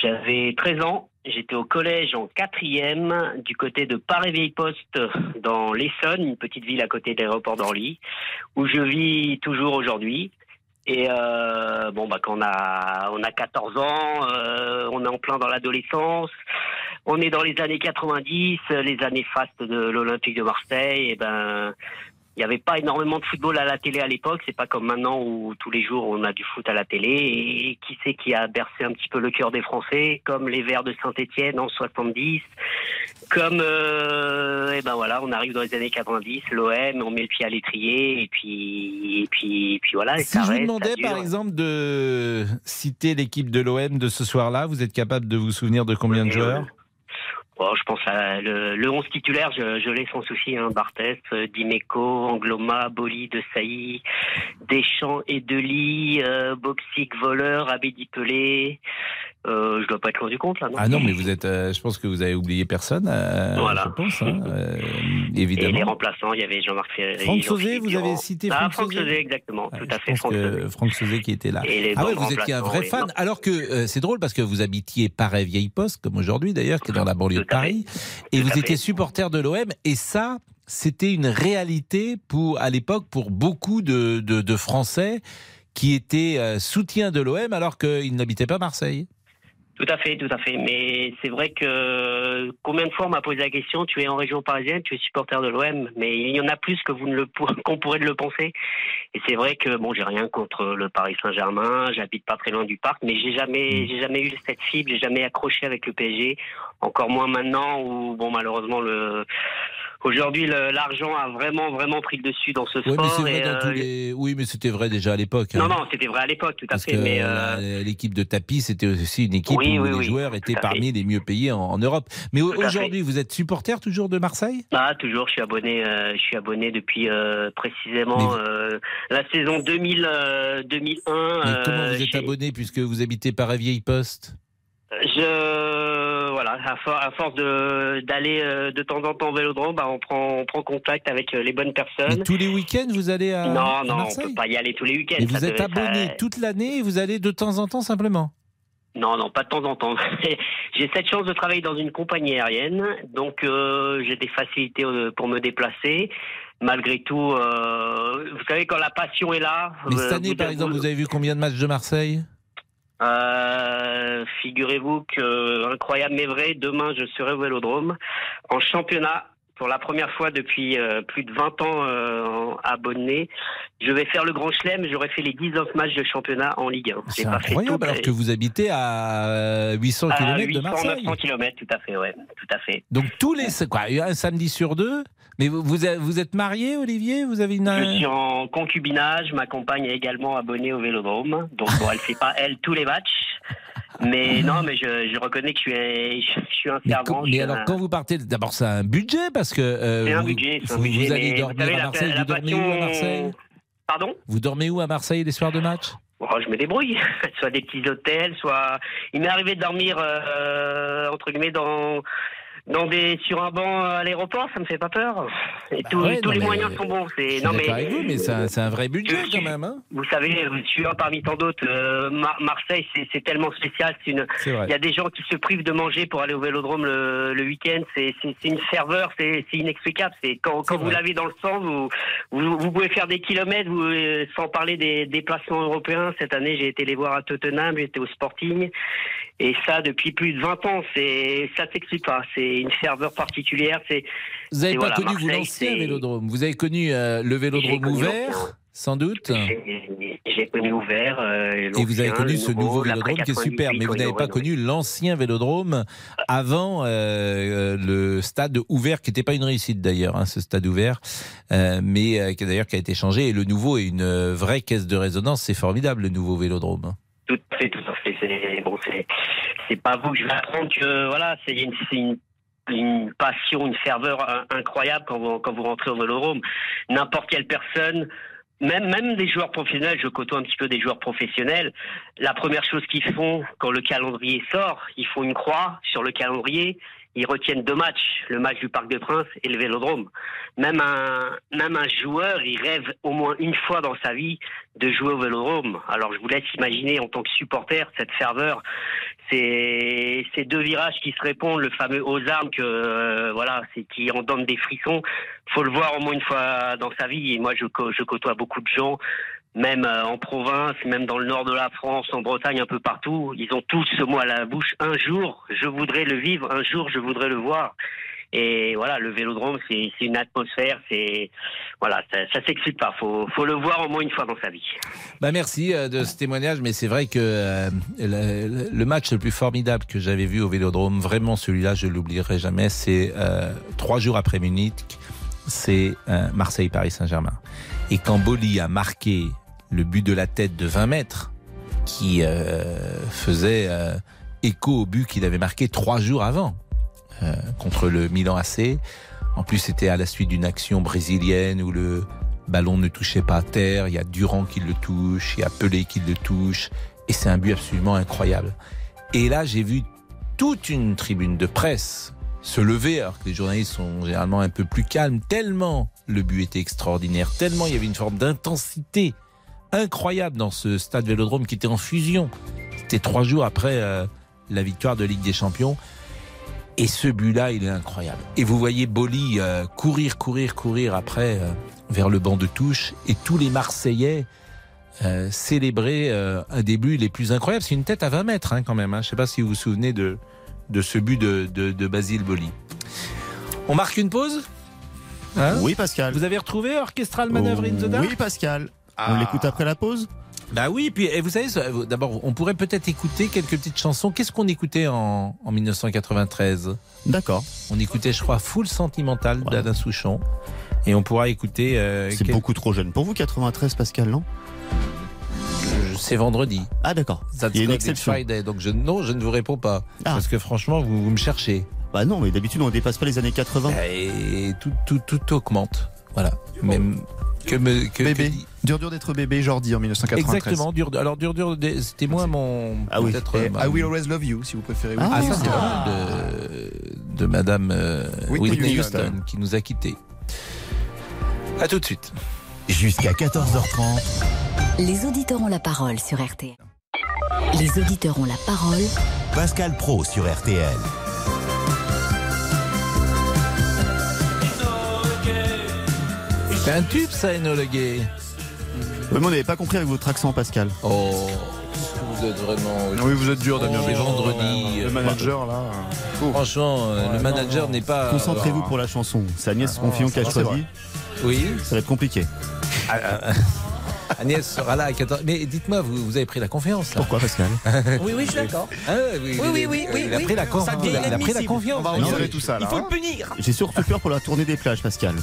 J'avais 13 ans, j'étais au collège en quatrième du côté de Paris-Vieille-Poste dans l'Essonne, une petite ville à côté de l'aéroport d'Orly, où je vis toujours aujourd'hui. Et euh, bon, bah, quand on a, on a 14 ans, euh, on est en plein dans l'adolescence, on est dans les années 90, les années fastes de l'Olympique de Marseille, et ben, il n'y avait pas énormément de football à la télé à l'époque. C'est pas comme maintenant où tous les jours on a du foot à la télé. Et qui c'est qui a bercé un petit peu le cœur des Français, comme les Verts de Saint-Étienne en 70, comme euh, et ben voilà, on arrive dans les années 90, l'OM, on met le pied à l'étrier et puis et puis et puis voilà. Et Si ça je vous demandais par exemple de citer l'équipe de l'OM de ce soir-là, vous êtes capable de vous souvenir de combien de joueurs? Bon, je pense à le, le 11 titulaire, je, je l'ai sans souci. Hein, Barthès, euh, Dimeco, Angloma, Boli, De Sailly, Deschamps et Dely, euh, Boxic, Voleur, Abedi Pelé. Euh, je dois pas être loin du compte là, non Ah non, mais vous êtes, euh, je pense que vous avez oublié personne, euh, Voilà. je pense, hein, euh, Et les évidemment. remplaçants, il y avait Jean-Marc Ferré. Franck Sauzé, vous avez cité Ah, Franck Franck Sauzé exactement, tout à fait, Franck. Franck Sauzé qui était là. Ah ouais, vous étiez un vrai fan. Alors que euh, c'est drôle parce que vous habitiez Paris Vieille Poste, comme aujourd'hui d'ailleurs, qui est dans la banlieue de Paris, et vous étiez supporter de l'OM. Et ça, c'était une réalité pour à l'époque pour beaucoup de, de, de Français qui étaient soutiens de l'OM alors qu'ils n'habitaient pas Marseille. Tout à fait, tout à fait. Mais c'est vrai que combien de fois on m'a posé la question, tu es en région parisienne, tu es supporter de l'OM, mais il y en a plus que vous ne le (laughs) qu'on pourrait le penser. Et c'est vrai que bon, j'ai rien contre le Paris Saint-Germain, j'habite pas très loin du parc, mais j'ai jamais, j'ai jamais eu cette fibre, j'ai jamais accroché avec le PSG, encore moins maintenant où bon malheureusement le Aujourd'hui, l'argent a vraiment, vraiment pris le dessus dans ce Oui, mais sport. et, euh, les. Oui, mais c'était vrai déjà à l'époque. hein. Non, non, c'était vrai à l'époque, tout à Parce fait. mais euh, l'équipe de tapis, c'était aussi une équipe Oui, où oui, les joueurs étaient parmi les mieux payés en, en Europe. Mais aujourd'hui, vous êtes supporter toujours de Marseille? Ah, toujours, je suis abonné, euh, je suis abonné depuis euh, précisément la saison 2000, euh, 2001. Mais comment vous êtes abonné puisque vous habitez Paris Vieille Poste? Je voilà, à, for- à force de d'aller euh, de temps en temps au Vélodrome, bah, on prend on prend contact avec euh, les bonnes personnes. Mais tous les week-ends, vous allez à, non, à non, on Marseille peut pas y aller tous les week-ends. Vous êtes abonné ça- toute l'année et vous allez de temps en temps simplement Non, non, pas de temps en temps. (laughs) j'ai cette chance de travailler dans une compagnie aérienne, donc euh, j'ai des facilités pour me déplacer. Malgré tout, euh, vous savez, quand la passion est là. Mais euh, cette année, vous- par exemple, vous avez vu combien de matchs de Marseille Euh, Figurez-vous que, incroyable mais vrai, demain je serai au Vélodrome en championnat. Pour la première fois depuis euh, plus de 20 ans euh, abonné, je vais faire le Grand Chelem. J'aurais fait les 19 matchs de championnat en Ligue 1. J'ai C'est pas fait incroyable tout, alors que vous habitez à 800 à km de 800, Marseille. 900 km, tout à fait, ouais, tout à fait. Donc tous les quoi un samedi sur deux. Mais vous vous êtes, vous êtes marié, Olivier? Vous avez une Je suis en concubinage. Ma compagne est également abonnée au Vélodrome, donc bon, elle fait pas elle tous les matchs, mais non, mais je, je reconnais que je suis, je, je suis un servant. mais alors un- quand vous partez, d'abord c'est un budget parce que euh, C'est un vous, budget, c'est un budget, vous allez dormir savez, à Marseille. la vous dormez où à Marseille? Pardon? Vous dormez où à Marseille les soirs de match? Bon, je me débrouille, (laughs) soit des petits hôtels, soit. Il m'est arrivé de dormir euh, entre guillemets dans dans des sur un banc à l'aéroport, ça me fait pas peur. Et tous, ouais, tous les moyens sont bons. C'est non mais. avec vous, mais c'est un, c'est un vrai budget Je- quand même. hein. Vous savez, je suis un parmi tant d'autres. euh, Mar- Marseille, c'est c'est tellement spécial. C'est une. Il y a des gens qui se privent de manger pour aller au Vélodrome le, le week-end. C'est c'est- c'est une ferveur. C'est c'est inexplicable. C'est quand, quand vous l'avez dans le sang, vous, vous vous pouvez faire des kilomètres. Vous, euh, sans parler des déplacements européens. Cette année, j'ai été les voir à Tottenham. J'étais au Sporting. Et ça, depuis plus de 20 ans, c'est ça s'explique pas. C'est une ferveur particulière. C'est Vous n'avez pas voilà, connu, vous, Marseille, l'ancien c'est- vélodrome. Vous avez connu euh, le vélodrome ouvert, l'ancien. sans doute. J'ai connu ouvert. euh, Et vous avez l'ancien, connu ce nouveau l'après vélodrome qui est 98, super, mais vous n'avez pas connu l'ancien vélodrome avant euh, euh, le stade ouvert, qui n'était pas une réussite d'ailleurs, hein, ce stade ouvert, euh, mais qui d'ailleurs qui a été changé. Et le nouveau est une vraie caisse de résonance. C'est formidable le nouveau vélodrome. Tout à fait, tout à fait. C'est bon, c'est pas vous que je vais apprendre que voilà, c'est une, passion, une ferveur in- incroyable quand vous, quand vous rentrez au vélodrome. N'importe quelle personne, même, même des joueurs professionnels, je côtoie un petit peu des joueurs professionnels, la première chose qu'ils font quand le calendrier sort, ils font une croix sur le calendrier, ils retiennent deux matchs, le match du Parc des Princes et le vélodrome. Même un, même un joueur, il rêve au moins une fois dans sa vie de jouer au vélodrome. Alors je vous laisse imaginer en tant que supporter cette ferveur, ces, deux virages qui se répondent, le fameux aux armes que euh, voilà, qui en donne des frissons. Faut le voir au moins une fois dans sa vie. Et moi, je côtoie beaucoup de gens, même euh, en province, même dans le nord de la France, en Bretagne, un peu partout. Ils ont tous ce mot à la bouche. Un jour, je voudrais le vivre. Un jour, je voudrais le voir. Et voilà, le vélodrome, c'est une atmosphère. C'est voilà, ça, ça s'explique pas. Faut, faut le voir au moins une fois dans sa vie. Bah merci euh, de ce témoignage, mais c'est vrai que euh, le, match le plus formidable que j'avais vu au Vélodrome, vraiment celui-là, je l'oublierai jamais, c'est trois jours après Munich, c'est euh, Marseille-Paris Saint-Germain. Et quand Boli a marqué le but de la tête de 20 mètres, qui euh, faisait euh, écho au but qu'il avait marqué trois jours avant euh, contre le Milan AC. En plus, c'était à la suite d'une action brésilienne où le ballon ne touchait pas à terre. Il y a Durand qui le touche, il y a Pelé qui le touche. Et c'est un but absolument incroyable. Et là, j'ai vu toute une tribune de presse se lever, alors que les journalistes sont généralement un peu plus calmes, tellement le but était extraordinaire, tellement il y avait une forme d'intensité incroyable dans ce stade Vélodrome qui était en fusion. C'était trois jours après euh, la victoire de Ligue des Champions. Et ce but-là, il est incroyable. Et vous voyez Boli euh, courir, courir, courir après euh, vers le banc de touche, et tous les Marseillais célébrer un des buts les plus incroyables. C'est une tête à 20 mètres hein, quand même. Hein. Je ne sais pas si vous vous souvenez de, de ce but de, de, de Basile Boli. On marque une pause Hein? Oui, Pascal. Vous avez retrouvé Orchestral Maneuver in the Dark? Oui, Pascal. Ah. On l'écoute après la pause Bah oui, puis et vous savez, d'abord, on pourrait peut-être écouter quelques petites chansons. Qu'est-ce qu'on écoutait en, en 1993 D'accord. On écoutait, je crois, Full Sentimental d'Alain Souchon. Et on pourra écouter. euh, C'est quel- beaucoup trop jeune. Pour vous, 93, Pascal, non? C'est vendredi. Ah, d'accord. Il y a une exception. Friday, donc je, non, je ne vous réponds pas. Ah. Parce que franchement, vous, vous me cherchez. Bah non, mais d'habitude, on dépasse pas les années 80. Et tout, tout, tout augmente. Voilà. Même que me. Que, Bébé. que- Dur dur d'être bébé, Jordi en 1993. Exactement. Dur, alors, dur, dur, c'était moins mon. Ah oui. Et euh, ma- I Will Always Love You, si vous préférez. Ah, Whitney ça, c'est de, de Madame euh, Whitney Whitney, Houston. Houston, qui nous a quittés. À tout de suite. Jusqu'à 14h30. Les auditeurs ont la parole sur RTL. Les auditeurs ont la parole. Pascal Pro sur RTL. C'est un tube, ça, Enola Gay. Oui, mais on n'avait pas compris avec votre accent, Pascal. Oh, vous êtes vraiment. Oui, vous êtes dur, Damien. C'est Béchiot. vendredi. Le manager, là. euh, Franchement, euh, le manager n'est pas. Concentrez-vous pour la chanson. C'est Agnès Confion qui a choisi. Oui. Ça va être compliqué. Ah, ah, Agnès sera là à 14 Mais dites-moi, vous, vous avez pris la confiance là Pourquoi, Pascal? (laughs) Oui, oui, je suis d'accord. Ah, oui, Oui, oui, oui, oui, Il a pris la, con- il a pris la confiance. On va Non, retirer mais tout ça, là. Il faut hein. le punir. J'ai surtout peur pour la tournée des plages, Pascal.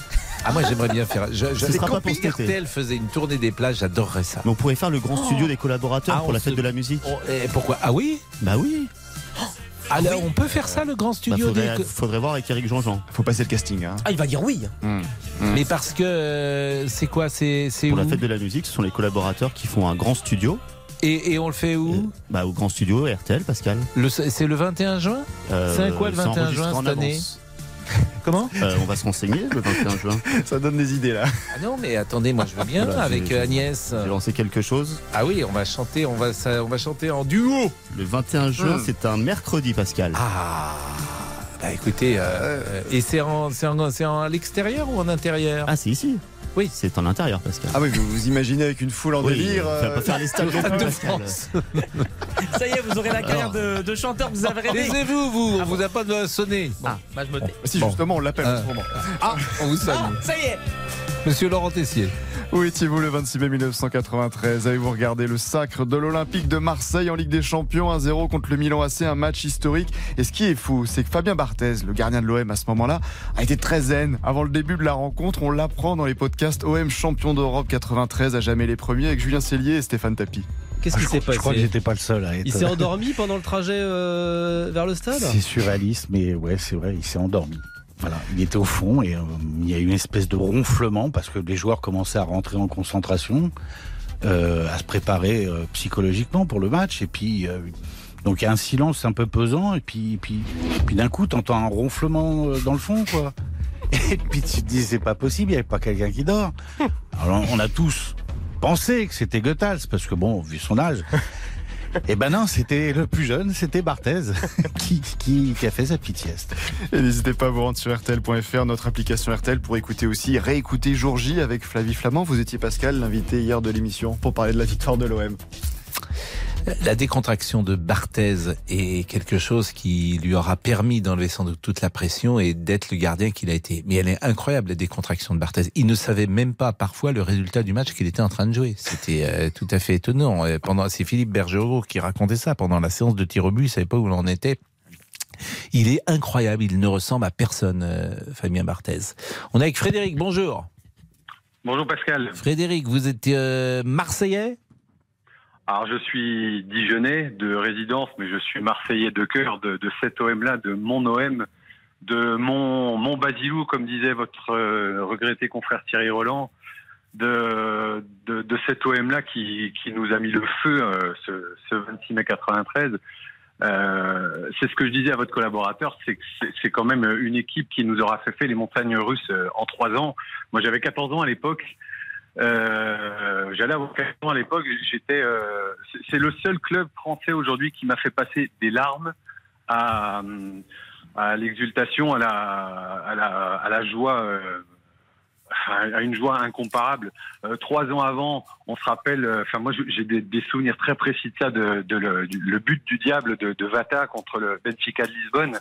Ah, moi, j'aimerais bien faire. Je, je, Ce sera quand pas pour cet été. RTL faisait une tournée des plages, j'adorerais ça. Mais on pourrait faire le grand studio des collaborateurs Ah, pour on la fête se- de la musique. Oh, et pourquoi? Ah oui? Bah oui. Alors, on peut faire ça, le grand Bah, studio faudrait, des- faudrait voir avec Eric Jean-Jean. Faut passer le casting. Hein. Ah, il va dire oui. Mais parce que euh, c'est quoi? C'est c'est Pour où? la fête de la musique, ce sont les collaborateurs qui font un grand studio. et, et on le fait où? Bah, au grand studio RTL, Pascal. Le- C'est le 21 juin? Euh, C'est quoi le 21 enregistré juin en cette année? avance. Comment Euh, On va se renseigner le 21 juin. (laughs) Ça donne des idées, là. Ah non, mais attendez, moi je veux bien Voilà, avec j'ai- euh, Agnès. J'ai lancé quelque chose. Ah oui, on va chanter, on va, ça- on va chanter en duo. Le 21 juin, Hmm. c'est un mercredi, Pascal. Ah, bah écoutez, euh, et c'est en, c'est en, c'est en à l'extérieur ou en intérieur? Ah, c'est ici. Oui. C'est en intérieur, Pascal. Ah oui, vous vous imaginez avec une foule en Oui, délire. on va pas faire les stades euh, de. (laughs) France. (laughs) Ça y est, vous aurez la carrière de, de chanteur vous avez rêvé. Taisez-vous, vous, on vous a pas sonné. Bon, Ah, bah, je me tais. Si, justement, on l'appelle en ce moment. Ah, on vous sonne. Ah, ça y est. (laughs) Monsieur Laurent Tessier. Où étiez-vous le 26 mai 1993 Avez-vous regardé le sacre de l'Olympique de Marseille en Ligue des Champions 1-0 contre le Milan AC, un match historique? Et ce qui est fou, c'est que Fabien Barthez, le gardien de l'OM à ce moment-là, a été très zen. Avant le début de la rencontre, on l'apprend dans les podcasts OM champion d'Europe 93 à jamais les premiers avec Julien Cellier et Stéphane Tapi. Qu'est-ce qui s'est Je crois que passé j'étais pas le seul à être. Il s'est endormi pendant le trajet euh, vers le stade? C'est surréaliste, mais ouais, c'est vrai, il s'est endormi. Voilà, il était au fond et euh, il y a eu une espèce de ronflement parce que les joueurs commençaient à rentrer en concentration, euh, à se préparer euh, psychologiquement pour le match. Et puis, donc il y a un silence un peu pesant et puis, puis, puis d'un coup, t'entends un ronflement dans le fond, quoi. (laughs) Et puis tu te dis, c'est pas possible, il n'y avait pas quelqu'un qui dort. Alors on a tous pensé que c'était Goethals parce que bon, vu son âge. (laughs) Eh ben non, c'était le plus jeune, c'était Barthez (laughs) qui, qui, qui a fait sa petite sieste. Et n'hésitez pas à vous rendre sur RTL.fr, notre application RTL, pour écouter aussi, réécouter Jour J avec Flavie Flamand. Vous étiez Pascal, l'invité hier de l'émission, pour parler de la victoire de l'OM. La décontraction de Barthez est quelque chose qui lui aura permis d'enlever sans doute toute la pression et d'être le gardien qu'il a été. Mais elle est incroyable, la décontraction de Barthez. Il ne savait même pas parfois le résultat du match qu'il était en train de jouer. C'était euh, tout à fait étonnant. Euh, Pendant, c'est Philippe Bergerot qui racontait ça pendant la séance de tir au but. Il savait pas où l'on était. Il est incroyable. Il ne ressemble à personne, euh, Fabien Barthez. On est avec Frédéric. Bonjour. Bonjour Pascal. Frédéric, vous êtes euh, Marseillais? Alors je suis Dijonais de résidence, mais je suis Marseillais de cœur de, de cet OM-là, de mon OM, de mon, mon Basilou, comme disait votre euh, regretté confrère Thierry Roland, de, de, de cet OM-là qui, qui nous a mis le feu euh, ce, ce 26 mai 93. Euh, c'est ce que je disais à votre collaborateur, c'est c'est- quand même une équipe qui nous aura fait faire les montagnes russes euh, en trois ans. Moi, j'avais 14 ans à l'époque. Euh, J'allais 14 ans à l'époque. J'étais. euh, c'est- le seul club français aujourd'hui qui m'a fait passer des larmes à, à l'exultation, à la, à à joie. euh, à une joie incomparable. Trois ans avant, on se rappelle, enfin moi j'ai des, souvenirs très précis de ça, le, du- but du diable de Vata contre le Benfica de Lisbonne.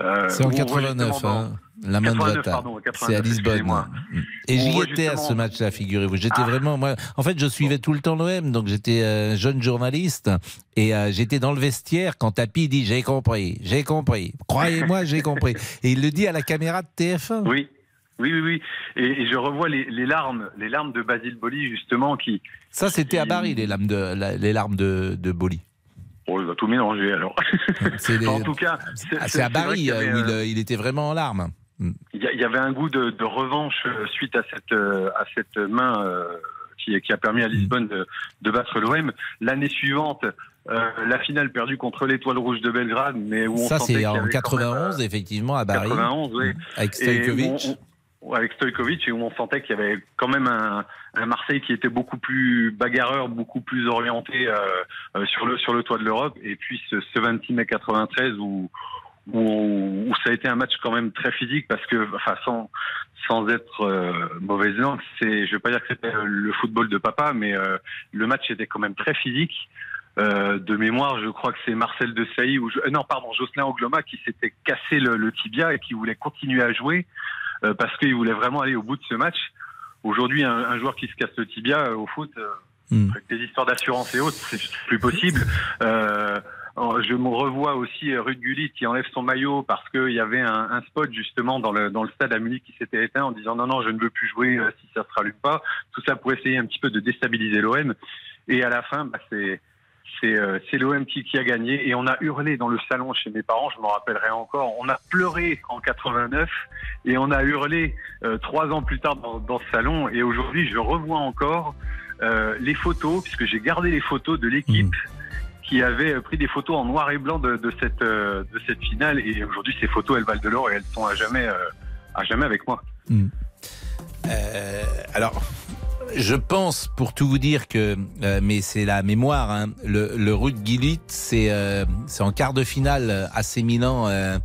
Euh, C'est en où on voit 89, justement dans- hein, la main de 89, Vata. C'est 89, à Lisbonne. Et j'y étais à ce match-là, figurez-vous. J'étais Ah. vraiment, moi, en fait, je suivais tout le temps l'OM, donc j'étais euh, jeune journaliste et euh, j'étais dans le vestiaire quand Tapi dit j'ai compris, j'ai compris. Croyez-moi, (laughs) j'ai compris. Et il le dit à la caméra de TF1. Oui. Oui, oui, oui. Et, et je revois les, les larmes, les larmes de Basile Boli, justement, qui. Ça, c'était à Paris, les larmes de, la- les larmes de, de Boli. Oh, il va tout mélanger alors. (laughs) Les- En tout cas, Ah, c'est à Paris avait, euh, où il, euh, euh, il était vraiment en larmes. Il y, avait un goût de, de revanche euh, suite à cette, à cette main qui, qui a permis à Lisbonne de, de battre l'OM. L'année suivante, euh, la finale perdue contre l'Étoile Rouge de Belgrade, mais où on Ça, c'est en avait quand même, 91, effectivement, à Paris. 91, oui. Avec Et Stojkovic. Avec Stojkovic, et où on sentait qu'il y avait quand même un, un Marseille qui était beaucoup plus bagarreur, beaucoup plus orienté euh, euh, sur le sur le toit de l'Europe. Et puis ce, ce 26 mai 93 où, où où ça a été un match quand même très physique parce que, enfin, sans sans être euh, mauvaise langue, c'est, je vais pas dire que c'était le football de papa, mais euh, le match était quand même très physique. Euh, de mémoire, je crois que c'est Marcel de Sailly ou euh, non, pardon, Jocelyn Ogloma qui s'était cassé le, le tibia et qui voulait continuer à jouer parce qu'il voulait vraiment aller au bout de ce match. Aujourd'hui, un, un joueur qui se casse le tibia euh, au foot, euh, avec des histoires d'assurance et autres, c'est plus possible. Euh, je me revois aussi euh, Ruud Gullit qui enlève son maillot parce qu'il y avait un, un spot justement dans le, dans le stade à Munich qui s'était éteint en disant non, non, je ne veux plus jouer euh, si ça se rallume pas. Tout ça pour essayer un petit peu de déstabiliser l'OM. Et à la fin, bah, c'est c'est euh, c'est l'OM qui, qui a gagné. Et on a hurlé dans le salon chez mes parents, je m'en rappellerai encore. On a pleuré en 89 et on a hurlé euh, trois ans plus tard dans, dans ce salon. Et aujourd'hui je revois encore euh, les photos puisque j'ai gardé les photos de l'équipe qui avait pris des photos en noir et blanc de, de cette de cette finale. Et aujourd'hui ces photos elles valent de l'or et elles sont à jamais à jamais avec moi. Euh, alors, je pense, pour tout vous dire que, euh, mais c'est la mémoire, hein, le, le Ruud Gullit, c'est euh, en quart de finale euh, AC Milan, euh,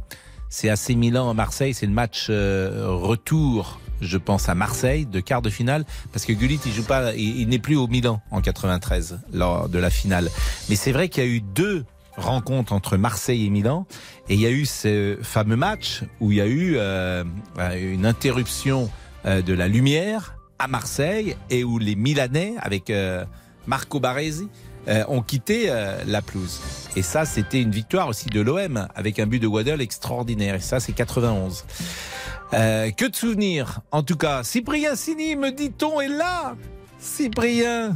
c'est AC Milan Marseille, c'est le match euh, retour je pense à Marseille, de quart de finale, parce que Gullit, il joue pas, il, il n'est plus au Milan en 93 lors de la finale. Mais c'est vrai qu'il y a eu deux rencontres entre Marseille et Milan, et il y a eu ce fameux match où il y a eu euh, une interruption euh, de la lumière à Marseille et où les Milanais, avec euh, Marco Baresi, euh, ont quitté euh, la pelouse. Et ça, c'était une victoire aussi de l'OM avec un but de Waddle extraordinaire. Et ça, c'est 91. Euh, que de souvenirs. En tout cas, Cyprien Sini, me dit-on, est là? Cyprien.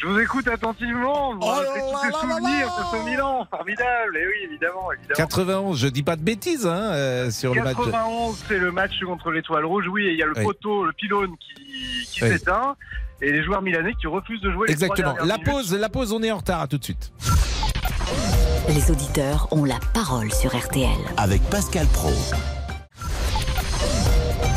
Je vous écoute attentivement. Vous Oh là souvenirs de ce Milan. Formidable. Et oui, évidemment. évidemment. 91, je dis pas de bêtises hein, euh, sur le match. 91, c'est le match contre l'Étoile Rouge. Oui, et il y a le Oui. poteau, le pylône qui, qui Oui. s'éteint. Et les joueurs milanais qui refusent de jouer Exactement. La minutes. pause, la pause, on est en retard. À tout de suite. Les auditeurs ont la parole sur RTL. Avec Pascal Pro.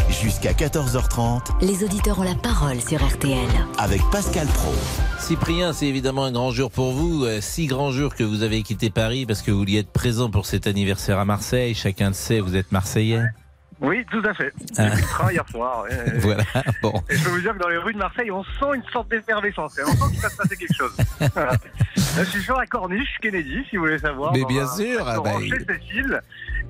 Jusqu'à 14h30 Les auditeurs ont la parole sur RTL. avec Pascal Pro. Cyprien, c'est évidemment un grand jour pour vous. Euh, Si grand jour que vous avez quitté Paris parce que vous vouliez être présent pour cet anniversaire à Marseille. Chacun le sait, vous êtes Marseillais. Oui, tout à fait. Ah. J'ai le train hier soir. ouais. (laughs) Voilà. Bon. Et je peux vous dire que dans les rues de Marseille, on sent une sorte d'effervescence. Et on sent qu'il va se passer quelque chose. (laughs) Voilà. Là, je suis sur la corniche, Kennedy, si vous voulez savoir. Mais bien un sûr, ah restaurant bah, chez Cécile.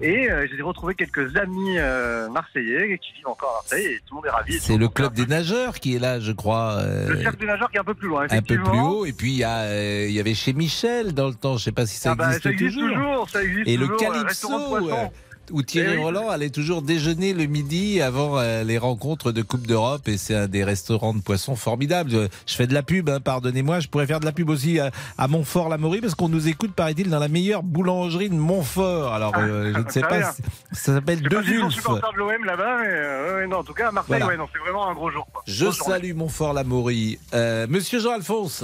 Et euh, j'ai retrouvé quelques amis euh, marseillais qui vivent encore à Marseille. Et tout le monde est ravi. C'est le club des nageurs qui est là, je crois. euh, Le cercle des nageurs qui est un peu plus loin, un peu plus haut. Et puis il y, avait chez Michel dans le temps. Je sais pas si ça Ah bah, existe, ça existe toujours, ça existe Et le toujours, Calypso. Où Thierry Eh oui. Roland allait toujours déjeuner le midi avant euh, les rencontres de Coupe d'Europe et c'est un des restaurants de poissons formidables. Je, fais de la pub, hein, pardonnez-moi. Je pourrais faire de la pub aussi à, à Montfort-l'Amaury parce qu'on nous écoute, paraît-il, dans la meilleure boulangerie de Montfort. Alors, euh, je ne sais pas, si- ça s'appelle Je sais De l'OM là-bas, mais euh, non, en tout cas, à Marseille, Voilà. ouais, non, c'est vraiment un gros jour. quoi. Je salue Montfort-l'Amaury. Euh, Monsieur Jean-Alphonse.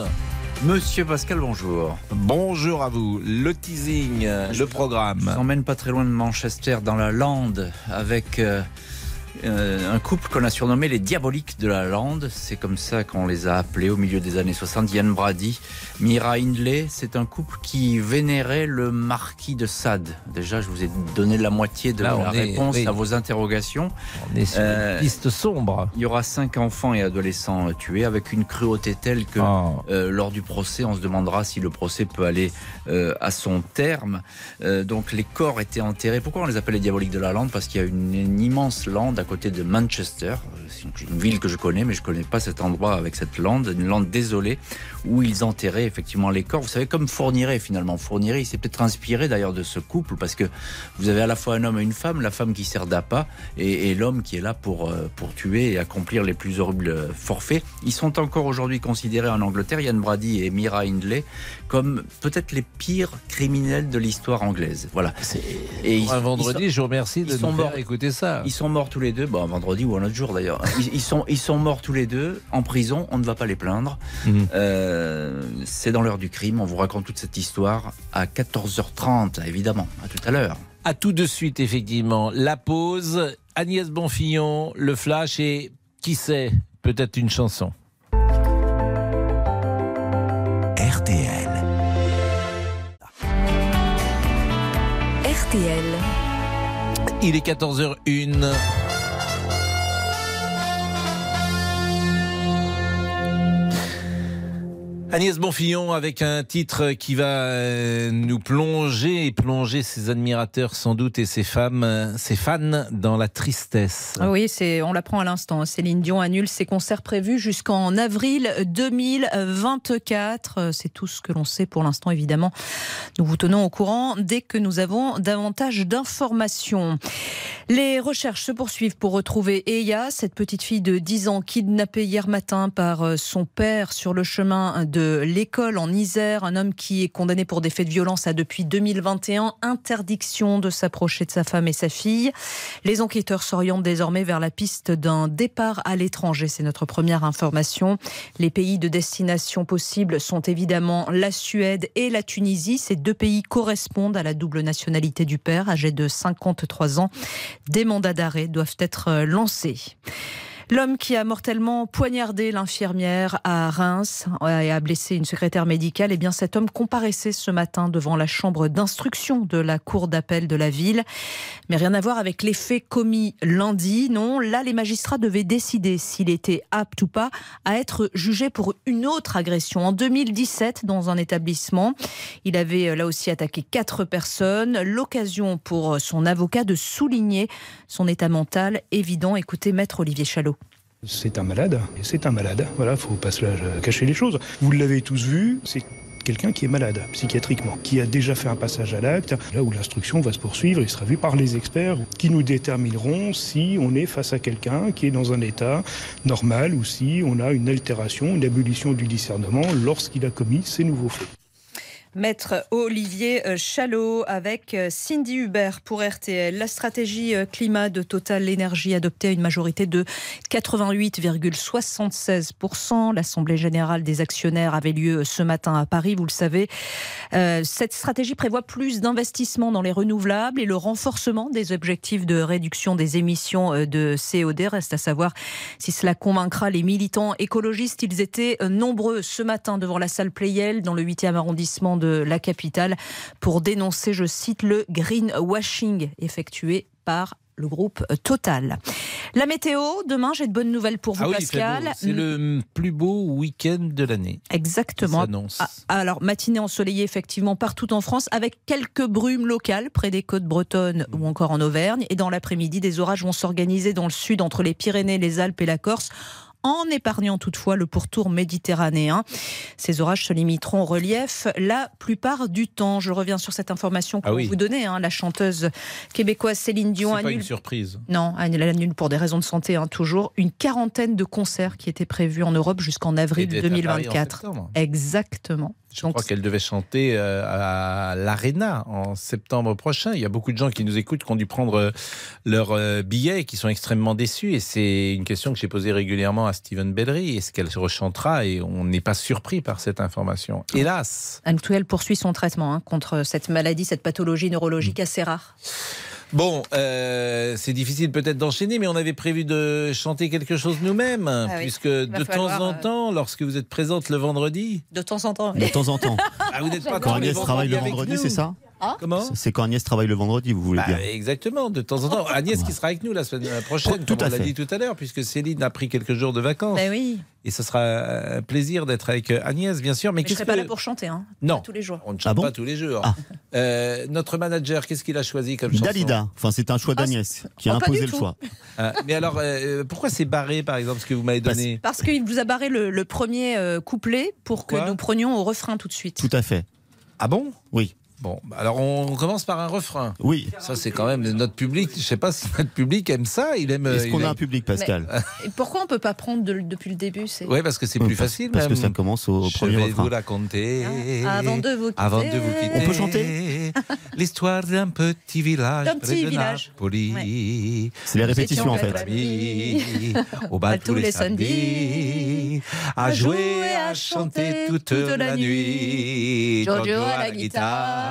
Monsieur Pascal, bonjour. Bonjour à vous. Le teasing, le programme. Je vous emmène pas très loin de Manchester, dans la Lande, avec euh, euh, un couple qu'on a surnommé les Diaboliques de la Lande. C'est comme ça qu'on les a appelés au milieu des années 60. Yann Brady, Mira Hindley, c'est un couple qui vénérait le marquis de Sade. Déjà, je vous ai donné la moitié de Là, la est- réponse oui. à vos interrogations. On est sur Euh, une piste sombre. Il y aura cinq enfants et adolescents tués avec une cruauté telle que Oh. euh, lors du procès, on se demandera si le procès peut aller euh, à son terme. Euh, donc les corps étaient enterrés. Pourquoi on les appelle les diaboliques de la lande? Parce qu'il y a une, immense lande à côté de Manchester. Euh, une- ville que je connais, mais je connais pas cet endroit avec cette lande, une lande désolée où ils enterraient effectivement les corps. Vous savez, comme Fourniret finalement. Fourniret, il s'est peut-être inspiré d'ailleurs de ce couple parce que vous avez à la fois un homme et une femme, la femme qui sert d'appât et, l'homme qui est là pour, pour tuer et accomplir les plus horribles forfaits. Ils sont encore aujourd'hui considérés en Angleterre, Ian Brady et Mira Hindley, comme peut-être les pires criminels de l'histoire anglaise. Voilà. Et Un vendredi, je vous remercie de ils sont nous morts. faire écouter ça. Ils sont morts tous les deux, bon, un vendredi ou un autre jour d'ailleurs. Ils, ils sont, ils sont morts tous les deux en prison, on ne va pas les plaindre. Mhm. Euh, c'est dans l'heure du crime, on vous raconte toute cette histoire à 14h30, évidemment. À tout à l'heure. À tout de suite, effectivement. La pause, Agnès Bonfillon, le flash et qui sait, peut-être une chanson. Il est 14h01. Agnès Bonfillon avec un titre qui va euh, nous plonger et plonger ses admirateurs sans doute et ses femmes, euh, ses fans dans la tristesse. Ah Oui, c'est, on l'apprend à l'instant. Céline Dion annule ses concerts prévus jusqu'en avril 2024. C'est tout ce que l'on sait pour l'instant, évidemment. Nous vous tenons au courant dès que nous avons davantage d'informations. Les recherches se poursuivent pour retrouver Eya, cette petite fille de 10 ans kidnappée hier matin par euh, son père sur le chemin de l'école en Isère. Un homme qui est condamné pour des faits de violence a depuis 2021 interdiction de s'approcher de sa femme et sa fille. Les enquêteurs s'orientent désormais vers la piste d'un départ à l'étranger. C'est notre première information. Les pays de destination possibles sont évidemment la Suède et la Tunisie. Ces deux pays correspondent à la double nationalité du père, âgé de 53 ans. Des mandats d'arrêt doivent être lancés. L'homme qui a mortellement poignardé l'infirmière à Reims et a blessé une secrétaire médicale, eh bien cet homme comparaissait ce matin devant la chambre d'instruction de la cour d'appel de la ville. Mais rien à voir avec les faits commis lundi. Non, là les magistrats devaient décider s'il était apte ou pas à être jugé pour une autre agression. En 2017, dans un établissement, il avait euh, là aussi attaqué quatre personnes. L'occasion pour son avocat de souligner son état mental évident. Écoutez, maître Olivier Chalot. C'est un malade, c'est un malade. Voilà, faut pas se cacher les choses. Vous l'avez tous vu, c'est quelqu'un qui est malade psychiatriquement, qui a déjà fait un passage à l'acte, là où l'instruction va se poursuivre, il sera vu par les experts qui nous détermineront si on est face à quelqu'un qui est dans un état normal ou si on a une altération, une ébullition du discernement lorsqu'il a commis ces nouveaux faits. Maître Olivier euh, Chalot avec euh, Cindy Hubert pour RTL. La stratégie euh, climat de Total Énergie adoptée à une majorité de 88,76%. L'Assemblée générale des actionnaires avait lieu ce matin à Paris, vous le savez. Cette stratégie prévoit plus d'investissements dans les renouvelables et le renforcement des objectifs de réduction des émissions de CO2. Reste à savoir si cela convaincra les militants écologistes. Ils étaient nombreux ce matin devant la salle Playel dans le 8e arrondissement de la capitale pour dénoncer, je cite, le greenwashing effectué par le groupe Total. La météo, demain, j'ai de bonnes nouvelles pour vous, Ah oui, fait Pascal. C'est le plus beau week-end de l'année. Exactement. Ah, alors, matinée ensoleillée effectivement partout en France, avec quelques brumes locales près des côtes bretonnes ou encore en Auvergne. Et dans l'après-midi, des orages vont s'organiser dans le sud entre les Pyrénées, les Alpes et la Corse en épargnant toutefois le pourtour méditerranéen. Ces orages se limiteront au relief la plupart du temps. Je reviens sur cette information qu'on Ah oui. vous donnait. hein. La chanteuse québécoise Céline Dion C'est pas annule une surprise. non, elle annule pour des raisons de santé, hein, toujours. Une quarantaine de concerts qui étaient prévus en Europe jusqu'en avril d'être à Paris en 2024. septembre. Exactement. Je crois qu'elle devait chanter euh, à l'Arena en septembre prochain. Il y a beaucoup de gens qui nous écoutent qui ont dû prendre euh, leurs euh, billets et qui sont extrêmement déçus. Et c'est une question que j'ai posée régulièrement à Steven Bellery. Est-ce qu'elle se rechantera? Et on n'est pas surpris par cette information. Hélas. Anne Touel poursuit son traitement hein, contre cette maladie, cette pathologie neurologique assez rare. Bon, euh, c'est difficile peut-être d'enchaîner, mais on avait prévu de chanter quelque chose nous-mêmes, Ah oui. puisque de temps en euh, temps, lorsque vous êtes présente le vendredi, De temps en temps. De temps en temps. ah, vous n'êtes pas Quand tous les Agnès travaille le vendredi, c'est ça Ah. Comment C'est quand Agnès travaille le vendredi, vous voulez Bah, dire Exactement, de temps en temps. Agnès qui sera avec nous la semaine prochaine, Tout comme on l'a dit tout à l'heure, puisque Céline a pris quelques jours de vacances. Ben oui, Et ce sera un plaisir d'être avec Agnès, bien sûr. Mais, mais je qu'est-ce serai pas là pour chanter, hein, Non. pas tous les jours. On ne chante Ah bon pas tous les jours. Ah. Euh, notre manager, qu'est-ce qu'il a choisi comme chanson Dalida. Enfin, c'est un choix d'Agnès qui a oh, imposé le choix. Ah, mais alors, euh, pourquoi c'est barré, par exemple, ce que vous m'avez Parce- donné Parce qu'il vous a barré le, le premier euh, couplet pour que Quoi nous prenions au refrain tout de suite. Tout à fait. Ah bon? Oui. Bon, alors on commence par un refrain. Oui. Ça, c'est quand même notre public. Je sais pas si notre public aime ça. Il aime. Est-ce qu'on a un public, Pascal Et pourquoi on peut pas prendre de- depuis le début. Ouais, parce que c'est plus Parce- facile. Parce que ça commence au Je premier vais refrain. vous raconter. Ah, avant de vous quitter. Avant de vous quitter. On peut chanter L'histoire d'un petit village. D'un petit près de village. Napoli. C'est les répétitions, en fait. Au bal tous les samedis. À jouer, à chanter toute la nuit. Giorgio à la guitare,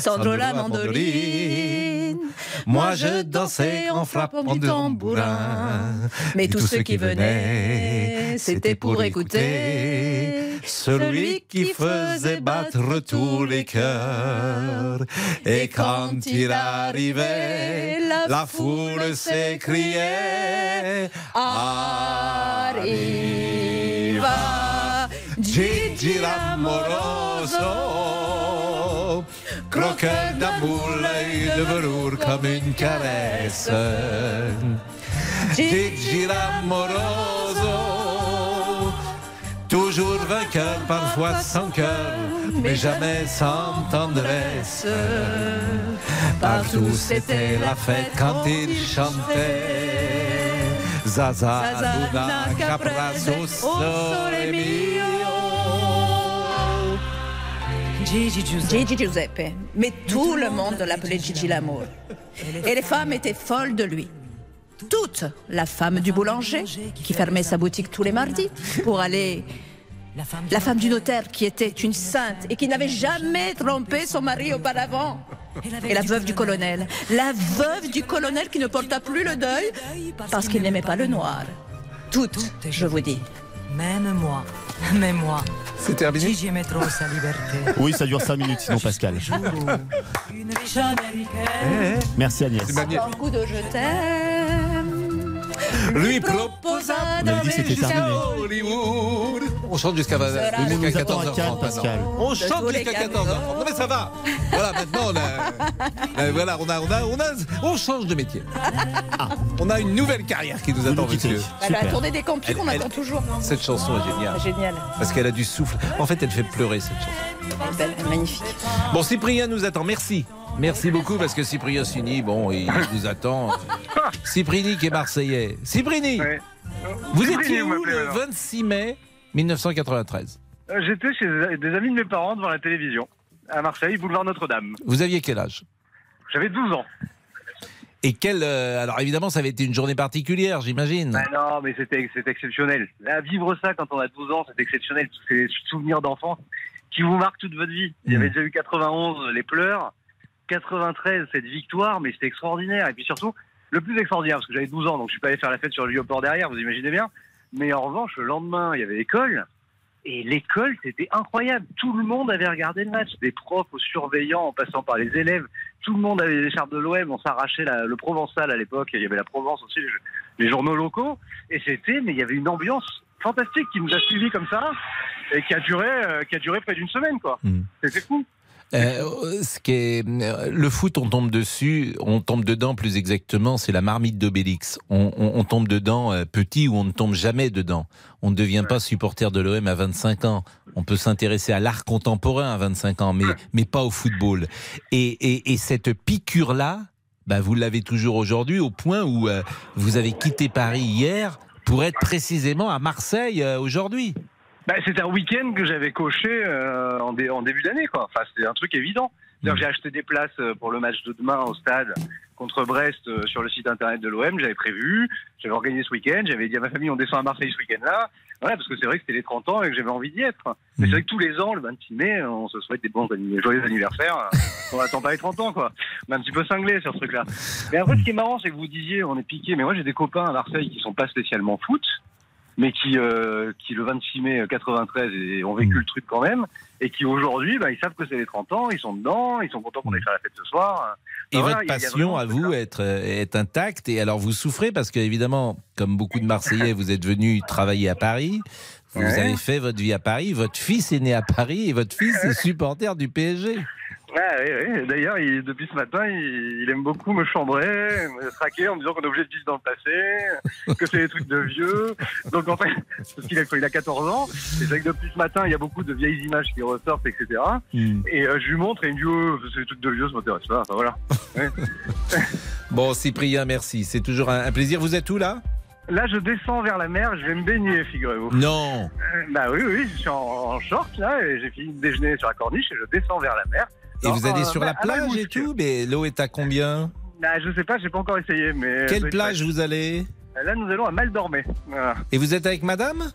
Sandro la mandoline. Moi je dansais en frappant du tambourin. Mais tous ceux qui venaient, c'était pour écouter celui qui faisait battre tous les cœurs. Et quand il arrivait, la foule s'écriait Arriva Gigi l'amoroso, croqueur d'amour, l'œil de velours comme une caresse. Gigi l'amoroso, toujours vainqueur, parfois sans cœur, mais jamais sans tendresse. Partout c'était la fête quand il chantait. Zaza, Luna, Caprazo, Gigi Giuseppe. Mais tout le monde l'appelait Gigi l'amour. Et les femmes étaient folles de lui. Toute la femme du boulanger, qui fermait sa boutique tous les mardis pour aller. La femme du notaire, qui était une sainte et qui n'avait jamais trompé son mari auparavant. Et la veuve du colonel. La veuve du colonel qui ne porta plus le deuil parce qu'il n'aimait pas le noir. Toutes, je vous dis. Même moi, même moi. C'est terminé j'aimais trop sa liberté. Oui, ça dure 5 minutes sinon, Pascal. Une riche américaine. Merci Agnès. Un coup de je t'aime. Lui proposa que c'était jusqu'à terminé. Hollywood. On chante jusqu'à Sera Oui, mais on jusqu'à nous attend à 14h30 4, Pascal. On De chante jusqu'à canaux. 14h30. Non mais ça va. Voilà, maintenant on a, voilà, on a, on a, on a, on change de métier. Ah, on a une nouvelle carrière qui nous Vous attend, monsieur. Elle a tourné des campings, on attend toujours. Cette chanson est géniale. Génial. Parce qu'elle a du souffle. En fait, elle fait pleurer cette chanson. Elle est belle, elle est magnifique. Bon, Cyprien nous attend. Merci. Merci beaucoup parce que Cyprien Sini, bon, il nous attend. (laughs) Cyprini qui est marseillais. Cyprini, vous étiez vous où le alors 26 mai 1993 Euh, J'étais chez des amis de mes parents devant la télévision, à Marseille, boulevard Notre-Dame. Vous aviez quel âge? J'avais 12 ans. Et quel. euh, alors évidemment, ça avait été une journée particulière, j'imagine. Ah non, mais c'était exceptionnel. Là, vivre ça quand on a 12 ans, c'est exceptionnel. C'est des souvenirs d'enfance qui vous marquent toute votre vie. Il y avait déjà eu 91, les pleurs. 93, cette victoire, mais c'était extraordinaire. Et puis surtout, le plus extraordinaire, parce que j'avais 12 ans, donc je suis pas allé faire la fête sur le Vieux-Port derrière, vous imaginez bien. Mais en revanche, le lendemain, il y avait l'école. Et l'école, c'était incroyable. Tout le monde avait regardé le match. Des profs aux surveillants, en passant par les élèves. Tout le monde avait les écharpes de l'OM. On s'arrachait le Provençal à l'époque. Il y avait la Provence aussi, les, les journaux locaux. Et c'était, mais il y avait une ambiance fantastique qui nous a suivis comme ça et qui a duré, euh, qui a duré près d'une semaine, quoi. C'était fou. Euh, ce qui est, euh, le foot, on tombe dessus, on tombe dedans plus exactement, c'est la marmite d'Obélix. On, on- on tombe dedans euh, petit ou on ne tombe jamais dedans. On ne devient pas supporter de l'OM à 25 ans. On peut s'intéresser à l'art contemporain à 25 ans, mais, mais pas au football. Et, et, et cette piqûre-là, bah, vous l'avez toujours aujourd'hui au point où euh, vous avez quitté Paris hier pour être précisément à Marseille euh, aujourd'hui. Bah, c'était un week-end que j'avais coché euh, en, dé- en début d'année, quoi. Enfin, c'était un truc évident. Que J'ai acheté des places euh, pour le match de demain au stade contre Brest euh, sur le site internet de l'OM. J'avais prévu, j'avais organisé ce week-end. J'avais dit à ma famille, on descend à Marseille ce week-end-là. Voilà, parce que c'est vrai que c'était les 30 ans et que j'avais envie d'y être. Mais c'est vrai que tous les ans, le 26 mai, on se souhaite des bons joyeux anniversaires. on n'attend pas les 30 ans, quoi. On est un petit peu cinglé sur ce truc-là. Mais après, ce qui est marrant, c'est que vous disiez, on est piqué. Mais moi, j'ai des copains à Marseille qui sont pas spécialement foot mais qui, euh, qui le 26 mai 93 et ont vécu le truc quand même, et qui aujourd'hui, bah, ils savent que c'est les 30 ans, ils sont dedans, ils sont contents qu'on aille faire la fête ce soir. Et voilà, votre passion à vous est, euh, est intacte. Et alors vous souffrez parce qu'évidemment, comme beaucoup de Marseillais, vous êtes venu travailler à Paris. Vous Ouais. avez fait votre vie à Paris. Votre fils est né à Paris et votre fils est supporter du PSG. Ouais, ouais. D'ailleurs, il- depuis ce matin, il, il aime beaucoup me chambrer, me traquer en me disant qu'on est obligé de vivre dans le passé, que c'est des trucs de vieux. Donc en fait, (laughs) parce qu'il a, il a 14 ans, et c'est vrai que depuis ce matin, il y a beaucoup de vieilles images qui ressortent, etc. Et euh, je lui montre et il me dit, oh, c'est des trucs de vieux, ça m'intéresse pas. Enfin voilà. (laughs) Ouais. Bon, Cyprien, merci. C'est toujours un, un plaisir. Vous êtes où là? Là, je descends vers la mer, je vais me baigner, figurez-vous. Non. Euh, Bah oui, oui, je suis en, en short là, et j'ai fini de déjeuner sur la corniche et je descends vers la mer. Et vous allez euh, sur bah, la la plage et Mousque. tout, mais l'eau est à combien? Bah, je sais pas, j'ai pas encore essayé, mais. Quelle mais- plage vous allez? Là, nous allons à Maldormé. Voilà. Et vous êtes avec madame?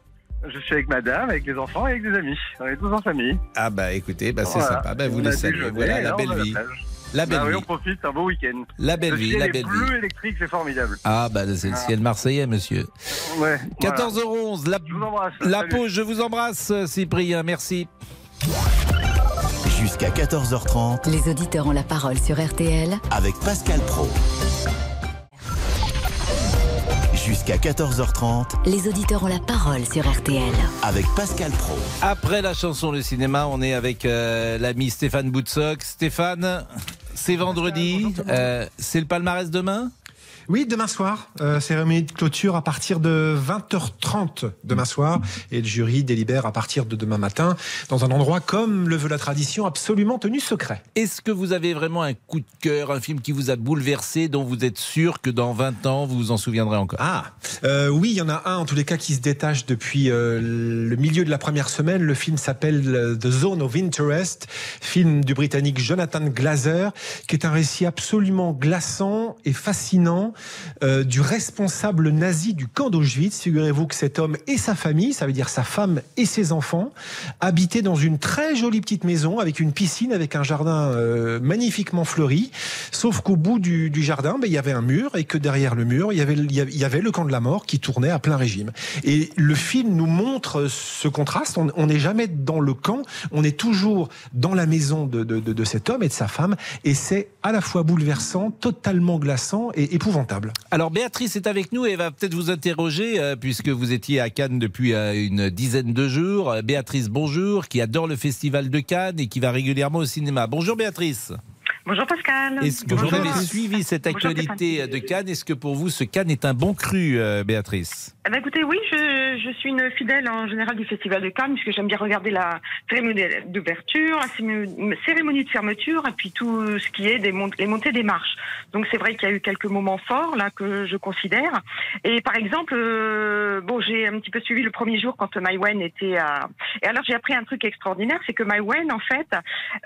Je suis avec madame, avec les enfants et avec des amis. On est tous en famille. Ah bah écoutez, bah, c'est Voilà. sympa. Bah, vous les déjeuné, Voilà et la belle la vie. La belle Bah oui, vie. on profite, c'est un beau week-end. La belle Le vie, ciel la est belle bleu vie. électrique, c'est formidable. Ah bah c'est le Ah. ciel marseillais, monsieur. Ouais. 14h11, la, la Salut. pause, je vous embrasse, Cyprien, merci. Jusqu'à 14h30 Les auditeurs ont la parole sur RTL avec Pascal Pro. Jusqu'à 14h30 Les auditeurs ont la parole sur RTL. avec Pascal Pro. Après la chanson Le cinéma, on est avec euh, l'ami Stéphane Boutsock. Stéphane, c'est vendredi, euh, c'est le palmarès demain? Oui, demain soir, euh, cérémonie de clôture à partir de 20h30 demain soir et le jury délibère à partir de demain matin dans un endroit comme le veut la tradition absolument tenu secret. Est-ce que vous avez vraiment un coup de cœur, un film qui vous a bouleversé, dont vous êtes sûr que dans 20 ans, vous vous en souviendrez encore? Ah, euh, oui, il y en a un en tous les cas qui se détache depuis euh, le milieu de la première semaine. Le film s'appelle euh, The Zone of Interest, film du Britannique Jonathan Glazer, qui est un récit absolument glaçant et fascinant euh, du responsable nazi du camp d'Auschwitz. Figurez-vous que cet homme et sa famille, ça veut dire sa femme et ses enfants, habitaient dans une très jolie petite maison avec une piscine, avec un jardin euh, magnifiquement fleuri. Sauf qu'au bout du, du jardin, ben, il y avait un mur et que derrière le mur, il y, avait, le camp de la mort qui tournait à plein régime. Et le film nous montre ce contraste. On n'est jamais dans le camp, on est toujours dans la maison de- de cet homme et de sa femme. Et c'est à la fois bouleversant, totalement glaçant et épouvantable. Alors Béatrice est avec nous et va peut-être vous interroger euh, puisque vous étiez à Cannes depuis euh, une dizaine de jours. Euh, Béatrice, bonjour, qui adore le festival de Cannes et qui va régulièrement au cinéma. Bonjour Béatrice. Bonjour Pascal. Est-ce que Bonjour. vous avez suivi cette actualité de Cannes? Est-ce que pour vous ce Cannes est un bon cru, euh, Béatrice? Eh ben, écoutez, oui, je, je suis une fidèle en général du Festival de Cannes, puisque j'aime bien regarder la cérémonie d'ouverture, la cérémonie- de fermeture, et puis tout ce qui est des mont- les montées des marches. Donc c'est vrai qu'il y a eu quelques moments forts là que je considère. Et par exemple, euh, bon, j'ai un petit peu suivi le premier jour quand Maïwen était à. Et alors j'ai appris un truc extraordinaire, c'est que Maïwen en fait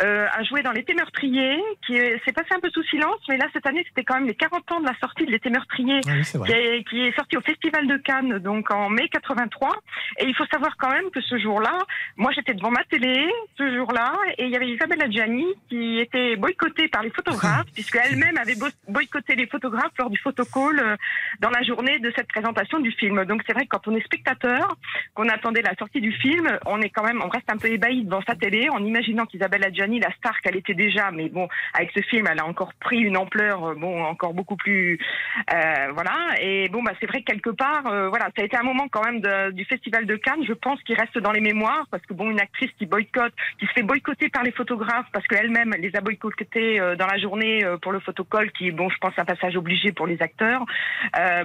euh, a joué dans l'été meurtrier, qui est- s'est passé un peu sous silence, mais là cette année c'était quand même les 40 ans de la sortie de l'été meurtrier, Ah oui, qui est, qui est sorti au Festival de Cannes, donc en mai 83. Et il faut savoir quand même que ce jour-là, moi j'étais devant ma télé ce jour-là, et il y avait Isabelle Adjani qui était boycottée par les photographes, (laughs) puisque elle-même avait bo- boycotté les photographes lors du photocall euh, dans la journée de cette présentation du film. Donc c'est vrai que quand on est spectateur, qu'on attendait la sortie du film, on est quand même, on reste un peu ébahi devant sa télé en imaginant qu'Isabelle Adjani, la star qu'elle était déjà, mais bon, avec ce film, elle a encore pris une ampleur, euh, bon, encore beaucoup plus, euh, voilà. Et bon, bah c'est vrai que quelque part, euh, voilà, ça a été un moment quand même du Festival de Cannes, je pense, qui reste dans les mémoires, parce que bon, une actrice qui boycotte, qui se fait boycotter par les photographes, parce qu'elle-même les a boycottés dans la journée pour le photocall, qui bon, je pense, un passage obligé pour les acteurs.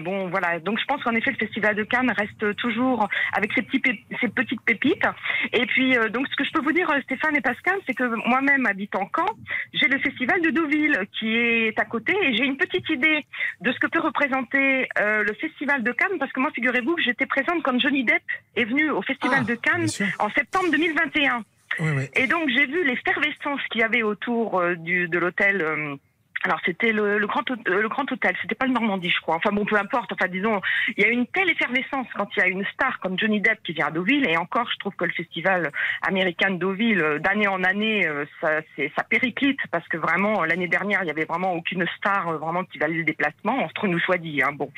Bon, voilà. Donc, je pense qu'en effet, le Festival de Cannes reste toujours avec ses, petites pépites. Et puis, donc, ce que je peux vous dire, Stéphane et Pascal, c'est que moi-même, habitant Caen, j'ai le Festival de Deauville qui est à côté et j'ai une petite idée de ce que peut représenter euh, le Festival de Cannes parce que moi, figurez-vous que j'étais présente quand Johnny Depp est venu au Festival de Cannes en septembre 2021. Et donc j'ai vu l'effervescence qu'il y avait autour euh, du, de l'hôtel. Alors c'était le, le grand euh, le grand hôtel, c'était pas le Normandie, je crois. Enfin bon, peu importe. Enfin disons, il y a une telle effervescence quand il y a une star comme Johnny Depp qui vient à Deauville. Et encore, je trouve que le festival américain de Deauville, euh, d'année en année, euh, ça, c'est, ça périclite parce que vraiment l'année dernière, il y avait vraiment aucune star vraiment qui valait le déplacement. Entre nous soit dit. Hein. Bon,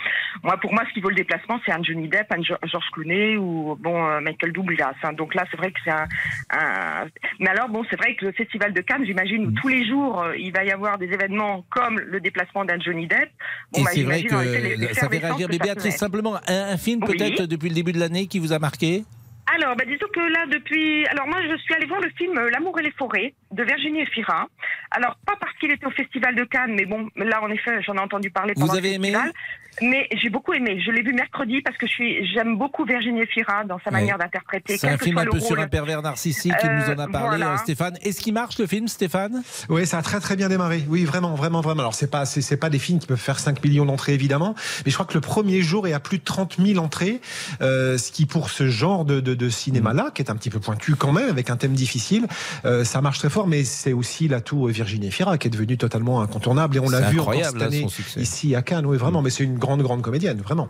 moi pour moi, ce qui vaut le déplacement, c'est un Johnny Depp, un George Clooney ou bon Michael Douglas. hein. Donc là, c'est vrai que c'est un, un- Mais alors bon, c'est vrai que le festival de Cannes, j'imagine, où tous les jours il va y avoir des événements comme le déplacement d'un Johnny Depp. Bon, Et bah, c'est vrai les- que ça fait réagir. Mais Béatrice, simplement, un, un film Oui. peut-être depuis le début de l'année qui vous a marqué? Alors, bah, disons que là, depuis. Alors, moi, je suis allée voir le film euh, L'amour et les forêts de Virginie Efira. Alors, pas parce qu'il était au Festival de Cannes, mais bon, là, en effet, j'en ai entendu parler Vous avez le aimé festival. Mais j'ai beaucoup aimé. Je l'ai vu mercredi parce que je suis, j'aime beaucoup Virginie Efira dans sa Ouais. manière d'interpréter. C'est quel un que film soit un le peu sur un pervers narcissique, il nous en a Euh, parlé, voilà. euh, Stéphane. Est-ce qu'il marche le film, Stéphane? Oui, ça a très très bien démarré. Oui, vraiment, vraiment, vraiment. Alors c'est pas c'est, c'est pas des films qui peuvent faire 5 millions d'entrées évidemment, mais je crois que le premier jour est à plus de 30 000 entrées, euh, ce qui pour ce genre de, de, de cinéma-là, qui est un petit peu pointu quand même, avec un thème difficile, euh, ça marche très fort. Mais c'est aussi l'atout euh, Virginie Fira qui est devenue totalement incontournable et on l'a vu encore là, son ici à Cannes. Oui, vraiment. Mais c'est une grande grande comédienne, vraiment.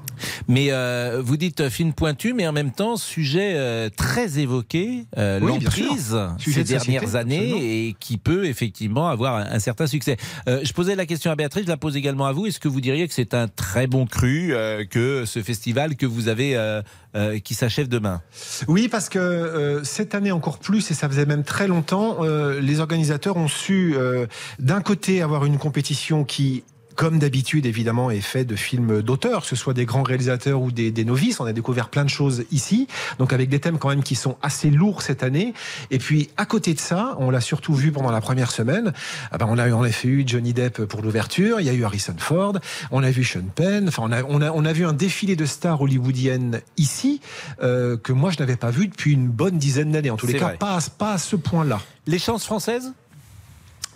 Mais euh, vous dites film pointu, mais en même temps sujet euh, très évoqué, Oui, l'emprise ces de société, dernières années absolument. et qui peut effectivement avoir un, un certain succès. Je posais la question à Béatrice, je la pose également à vous. Est-ce que vous diriez que c'est un très bon cru que ce festival que vous avez euh, qui s'achève demain. Oui, parce que euh, cette année encore plus, et ça faisait même très longtemps, euh, les organisateurs ont su d'un côté avoir une compétition qui comme d'habitude, évidemment, est fait de films d'auteurs, que ce soit des grands réalisateurs ou des, des novices. On a découvert plein de choses ici, donc avec des thèmes quand même qui sont assez lourds cette année. Et puis, à côté de ça, on l'a surtout vu pendant la première semaine. Ah ben, on a eu en effet eu Johnny Depp pour l'ouverture, il y a eu Harrison Ford, on a vu Sean Penn. Enfin, on a, on a, on a vu un défilé de stars hollywoodiennes ici euh, que moi je n'avais pas vu depuis une bonne dizaine d'années. En tous les cas, vrai. pas, à- pas à ce point-là. Les chances françaises?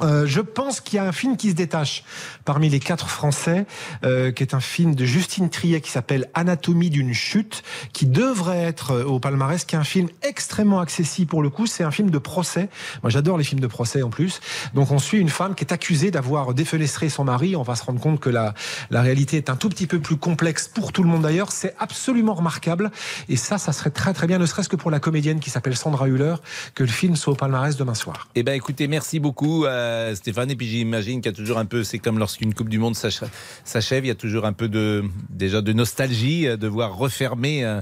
Euh, je pense qu'il y a un film qui se détache parmi les quatre Français, euh, qui est un film de Justine Triet qui s'appelle Anatomie d'une chute, qui devrait être euh, au palmarès, qui est un film extrêmement accessible pour le coup. C'est un film de procès. Moi, j'adore les films de procès en plus. Donc, on suit une femme qui est accusée d'avoir défenestré son mari. On va se rendre compte que la, la réalité est un tout petit peu plus complexe pour tout le monde d'ailleurs. C'est absolument remarquable. Et ça, ça serait très très bien, ne serait-ce que pour la comédienne qui s'appelle Sandra Hüller, que le film soit au palmarès demain soir. Eh ben, écoutez, merci beaucoup, euh, Stéphane. Et puis, j'imagine qu'il y a toujours un peu, c'est comme lorsqu'une Coupe du Monde s'ach- s'achève, il y a toujours un peu de, déjà de nostalgie euh, de voir refermer euh,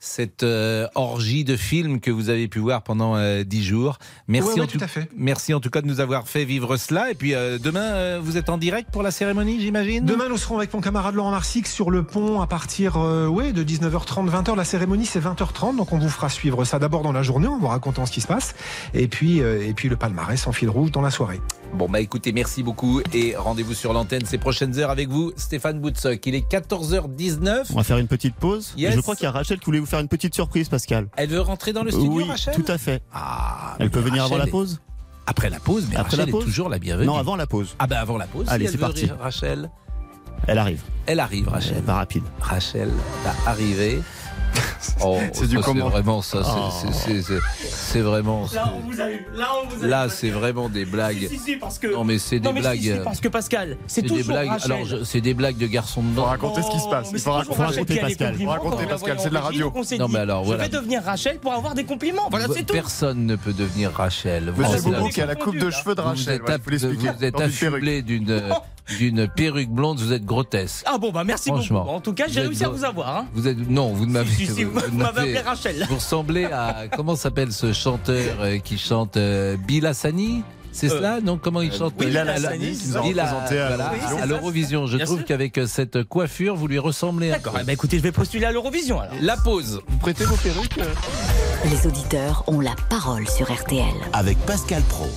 cette euh, orgie de films que vous avez pu voir pendant euh, dix jours. Merci, Ouais, ouais, en tout à fait. merci en tout cas de nous avoir fait vivre cela. Et puis, euh, demain, euh, vous êtes en direct pour la cérémonie, j'imagine? Demain, nous serons avec mon camarade Laurent Marsic sur le pont à partir euh, ouais, de 19h30, 20h. La cérémonie, c'est 20h30, donc on vous fera suivre ça d'abord dans la journée, en vous racontant ce qui se passe, et puis, euh, et puis le palmarès en fil rouge dans la soirée. Bon, bah écoutez, merci beaucoup et rendez-vous sur l'antenne ces prochaines heures avec vous, Stéphane Boutsock. Il est 14h19. On va faire une petite pause. Yes. Je crois qu'il y a Rachel qui voulait vous faire une petite surprise, Pascal. Elle veut rentrer dans le studio, oui, Rachel tout à fait. Ah, Elle peut venir avant la pause Après la pause, mais Après Rachel la pause est toujours la bienvenue. Non, avant la pause. Ah ben avant la pause. Allez, si c'est parti. Rachel. Elle arrive. Elle arrive, Rachel. Elle va rapide. Rachel va arriver. (laughs) Oh, C'est du comment vraiment ça. c'est- Oh. vraiment. Là, on vous a eu. Là, on vous a eu. Là, c'est vraiment des blagues. Si, si, parce que. Non, mais c'est des mais blagues. si, parce que Pascal, c'est des toujours blagues. Rachel. Alors, je- c'est des blagues de garçons dedans. Faut raconter ce qui se passe. Il faut raconter. toujours Rachel raconter Pascal. Pascal, c'est de la radio. Non, mais alors, voilà. Je vais devenir Rachel pour avoir des compliments. Voilà, c'est tout. Personne ne peut devenir Rachel. Vous Monsieur Boubou qui a la coupe de cheveux de Rachel. vous êtes affublé d'une d'une perruque blonde. Vous êtes grotesque. Ah bon, bah merci beaucoup. En tout cas, j'ai réussi à vous avoir. hein. Vous êtes non, vous ne m'avez. Si, si, vous m'avez appelé Rachel. Vous ressemblez à comment s'appelle ce chanteur euh, qui chante euh, Bill Hassani? C'est Euh, cela? Non, comment il chante? Bilal à la- Hassani, qui nous a Bill, représenté à voilà, l'Eurovision. à l'Eurovision. Je Bien trouve qu'avec euh, cette coiffure, vous lui ressemblez. un D'accord, peu. eh ben, écoutez, je vais postuler à l'Eurovision alors. La pause. Vous prêtez vos perruques euh Les auditeurs ont la parole sur RTL. Avec Pascal Pro.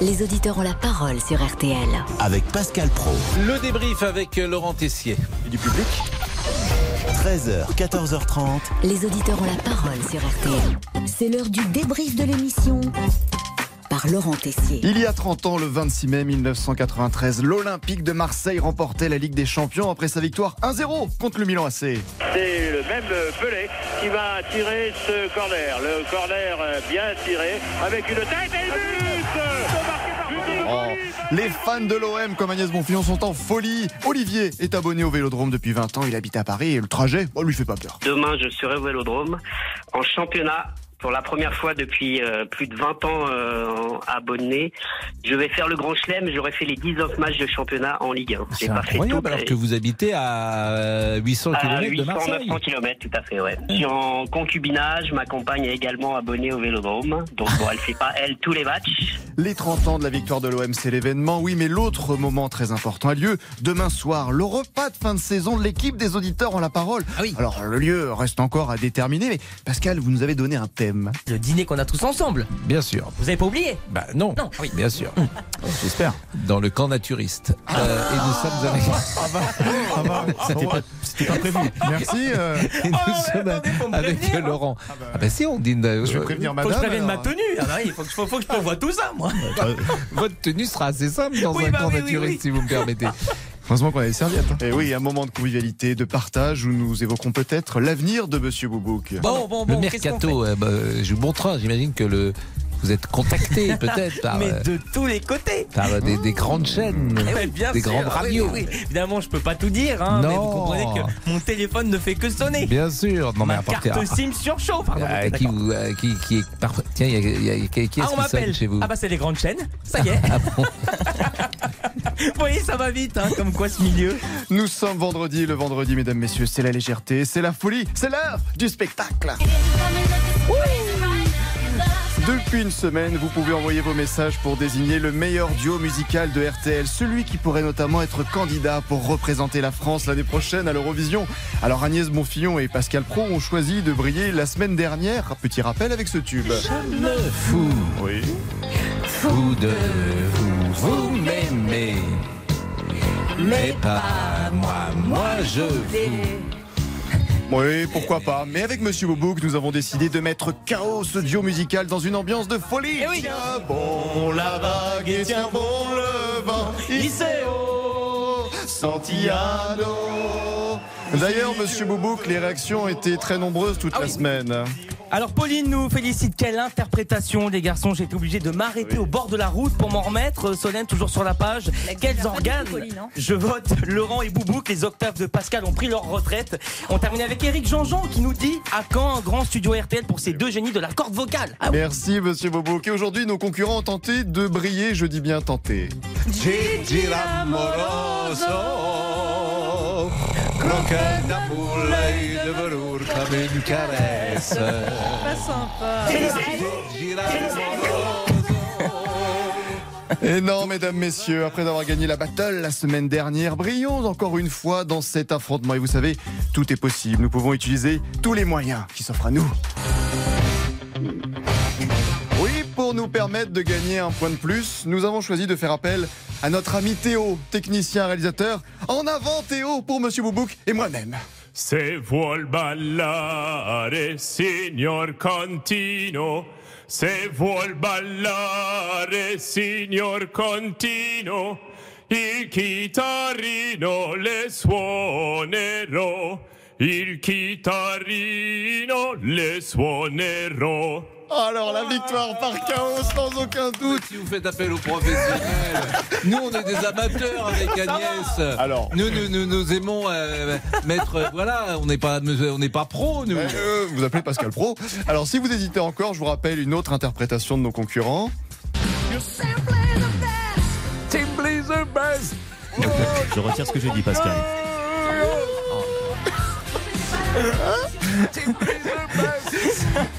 Les auditeurs ont la parole sur RTL. Avec Pascal Pro. Le débrief avec euh, Laurent Tessier. Et du public 13h, 14h30. Les auditeurs ont la parole sur RTL. C'est l'heure du débrief de l'émission par Laurent Tessier. Il y a 30 ans, le 26 mai 1993, l'Olympique de Marseille remportait la Ligue des Champions après sa victoire 1-0 contre le Milan AC. C'est le même euh, Pelé qui va tirer ce corner. Le corner euh, bien tiré avec une tête et le but Oh, Boli. Les fans de l'OM comme Agnès Bonfillon sont en folie. Olivier est abonné au Vélodrome depuis 20 ans, il habite à Paris et le trajet, bon, lui fait pas peur. Demain, je serai au Vélodrome en championnat. Pour la première fois depuis euh, plus de 20 ans euh, abonné, je vais faire le Grand Chelem. J'aurais fait les 19 matchs de championnat en Ligue 1. J'ai C'est pas fait tout. incroyable alors que vous habitez à euh, 800 à km de 800, Marseille. 900 km, tout à fait, ouais. Je suis en concubinage, ma compagne est également abonnée au Vélodrome. Donc bon, elle fait pas, elle, tous les matchs. Les 30 ans de la victoire de l'OM, c'est l'événement, oui, mais l'autre moment très important a lieu demain soir. Le repas de fin de saison de l'équipe des auditeurs ont la parole. Ah oui. Alors, le lieu reste encore à déterminer, mais Pascal, vous nous avez donné un thème. Le dîner qu'on a tous ensemble. Bien sûr. Vous avez pas oublié Bah non. Non, oui. Bien sûr. J'espère. Dans le camp naturiste. Euh, et nous sommes avec. Ah bah, C'était pas, c'était pas prévu. Merci. euh, et nous Ah ouais, sommes avec prévenir, hein. Laurent. Ah bah si on dîne. euh, je vais prévenir Faut madame. que je prévienne ma alors. tenue. Ah bah oui, faut que, faut, faut que je prévoie tout ça, moi. (laughs) Votre tenue sera assez simple dans Oui, un bah camp oui, oui, naturiste, oui. si vous me permettez. Heureusement qu'on a des serviettes. Et oui, un moment de convivialité, de partage où nous évoquons peut-être l'avenir de Monsieur Boubouk. Bon, bon, le bon, qu'on mercato, euh, bah, je vous montre. J'imagine que le vous êtes contacté (laughs) peut-être par, Mais euh, de tous les côtés. par des, des grandes chaînes, Eh ouais, bien des sûr. grandes Ah oui, radios. oui, oui. Évidemment, je peux pas tout dire, hein, mais Non. vous comprenez que mon téléphone ne fait que sonner. Bien sûr. Non mais Ma apportez. carte SIM surchauffe. Ah, Euh, ok, qui, vous, euh, qui, qui est parfois. Tiens, il y a, y a- qui, qui est-ce Ah, on qui chez vous Ah bah c'est les grandes chaînes. Ça y est. Ah bon (laughs) Vous voyez, ça va vite, hein, comme quoi ce milieu. Nous sommes vendredi, le vendredi, mesdames, messieurs, c'est la légèreté, c'est la folie, c'est l'heure du spectacle. Depuis une semaine, vous pouvez envoyer vos messages pour désigner le meilleur duo musical de RTL, celui qui pourrait notamment être candidat pour représenter la France l'année prochaine à l'Eurovision. Alors Agnès Bonfillon et Pascal Pro ont choisi de briller la semaine dernière. Petit rappel avec ce tube. Me fou, Oui. fou de vous, vous m'aimez, mais pas moi, moi je vous. Oui, pourquoi pas. Mais avec Monsieur Boubouk, nous avons décidé de mettre chaos ce duo musical dans une ambiance de folie. Eh oui. Tiens bon la vague et tiens bon le vent. Iseo. D'ailleurs, Monsieur Boubouk, les réactions ont été très nombreuses toute Ah la oui. semaine. Alors Pauline nous félicite. Quelle interprétation, les garçons. J'ai été obligé de m'arrêter au bord de la route pour m'en remettre. Solène, toujours sur la page. Quels organes Je vote (laughs) Laurent et Boubouk. Les octaves de Pascal ont pris leur retraite. On termine avec Eric Jean-Jean qui nous dit à quand un grand studio RTL pour ces deux génies de la corde vocale Ah oui. Merci Monsieur Boubouk. Et aujourd'hui, nos concurrents ont tenté de briller, je dis bien tenter. Gigi l'amoroso, croquette poulet de velours comme une caresse. Pas sympa. Gigi l'amoroso. Et non, mesdames, messieurs, après avoir gagné la battle la semaine dernière, brillons encore une fois dans cet affrontement. Et vous savez, tout est possible. Nous pouvons utiliser tous les moyens qui s'offrent à nous. Pour nous permettre de gagner un point de plus, nous avons choisi de faire appel à notre ami Théo, technicien réalisateur. En avant Théo pour Monsieur Boubouk et moi-même. Se vuol ballare, signor Contino. Se vuol ballare, signor Contino. Il chitarrino le suonerò. Il chitarrino le suonerò. Alors, la victoire par chaos, sans aucun doute. Si vous faites appel aux professionnels, (laughs) nous on est des amateurs avec Agnès. Alors, nous nous, nous, nous aimons euh, mettre, euh, voilà, on n'est pas, on n'est pas pro nous. Euh, vous appelez Pascal Pro. Alors, si vous hésitez encore, je vous rappelle une autre interprétation de nos concurrents. Simply the best. Je retire ce que j'ai dit, Pascal.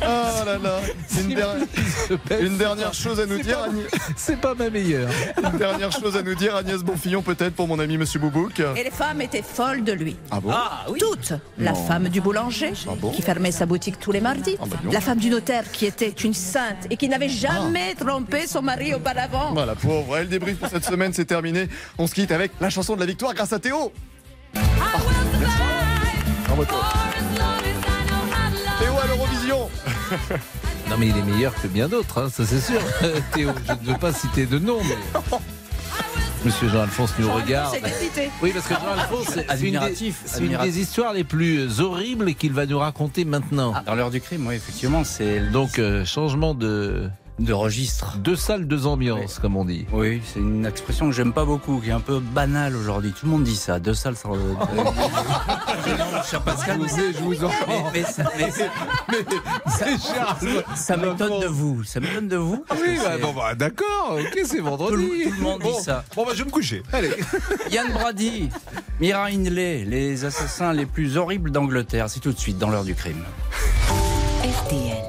Oh là là, une, der- (laughs) une dernière chose à nous dire. Agnès- C'est pas ma meilleure. (laughs) Une dernière chose à nous dire, Agnès Bonfillon, peut-être pour mon ami Monsieur Boubouk. Et les femmes étaient folles de lui. Ah bon Toutes. La Non. femme du boulanger, qui fermait sa boutique tous les mardis. Ah bah la femme du notaire, qui était une sainte et qui n'avait jamais trompé son mari auparavant. Voilà, pauvre. Et le débrief pour cette semaine, c'est terminé. On se quitte avec la chanson de la victoire grâce à Théo. Ah, merci. Bravo, Théo. Théo à l'Eurovision. (laughs) Non mais il est meilleur que bien d'autres, hein, ça c'est sûr. (laughs) Théo, je ne veux pas citer de nom, mais Monsieur Jean-Alphonse nous regarde. Oui, parce que Jean-Alphonse, c'est une, des, Admiratif, c'est une des histoires les plus horribles qu'il va nous raconter maintenant. Dans l'heure du crime, oui, effectivement, c'est Donc, euh, changement de, de registre. deux salles, deux ambiances, comme on dit. Oui, c'est une expression que j'aime pas beaucoup, qui est un peu banale aujourd'hui. Tout le monde dit ça, deux salles sans. non, cher Pascal, je vous en mais, mais ça, mais ça- ça- ça m'étonne de vous. Ça m'étonne de vous. parce Oui, bah, bon, bah, d'accord, ok, c'est vendredi. Tout le- tout le monde dit Bon, ça. Bon, bah, je vais me coucher. Allez. (laughs) Yann Brady, Mira Hindley, les assassins les plus horribles d'Angleterre. C'est tout de suite dans l'heure du crime. RTL.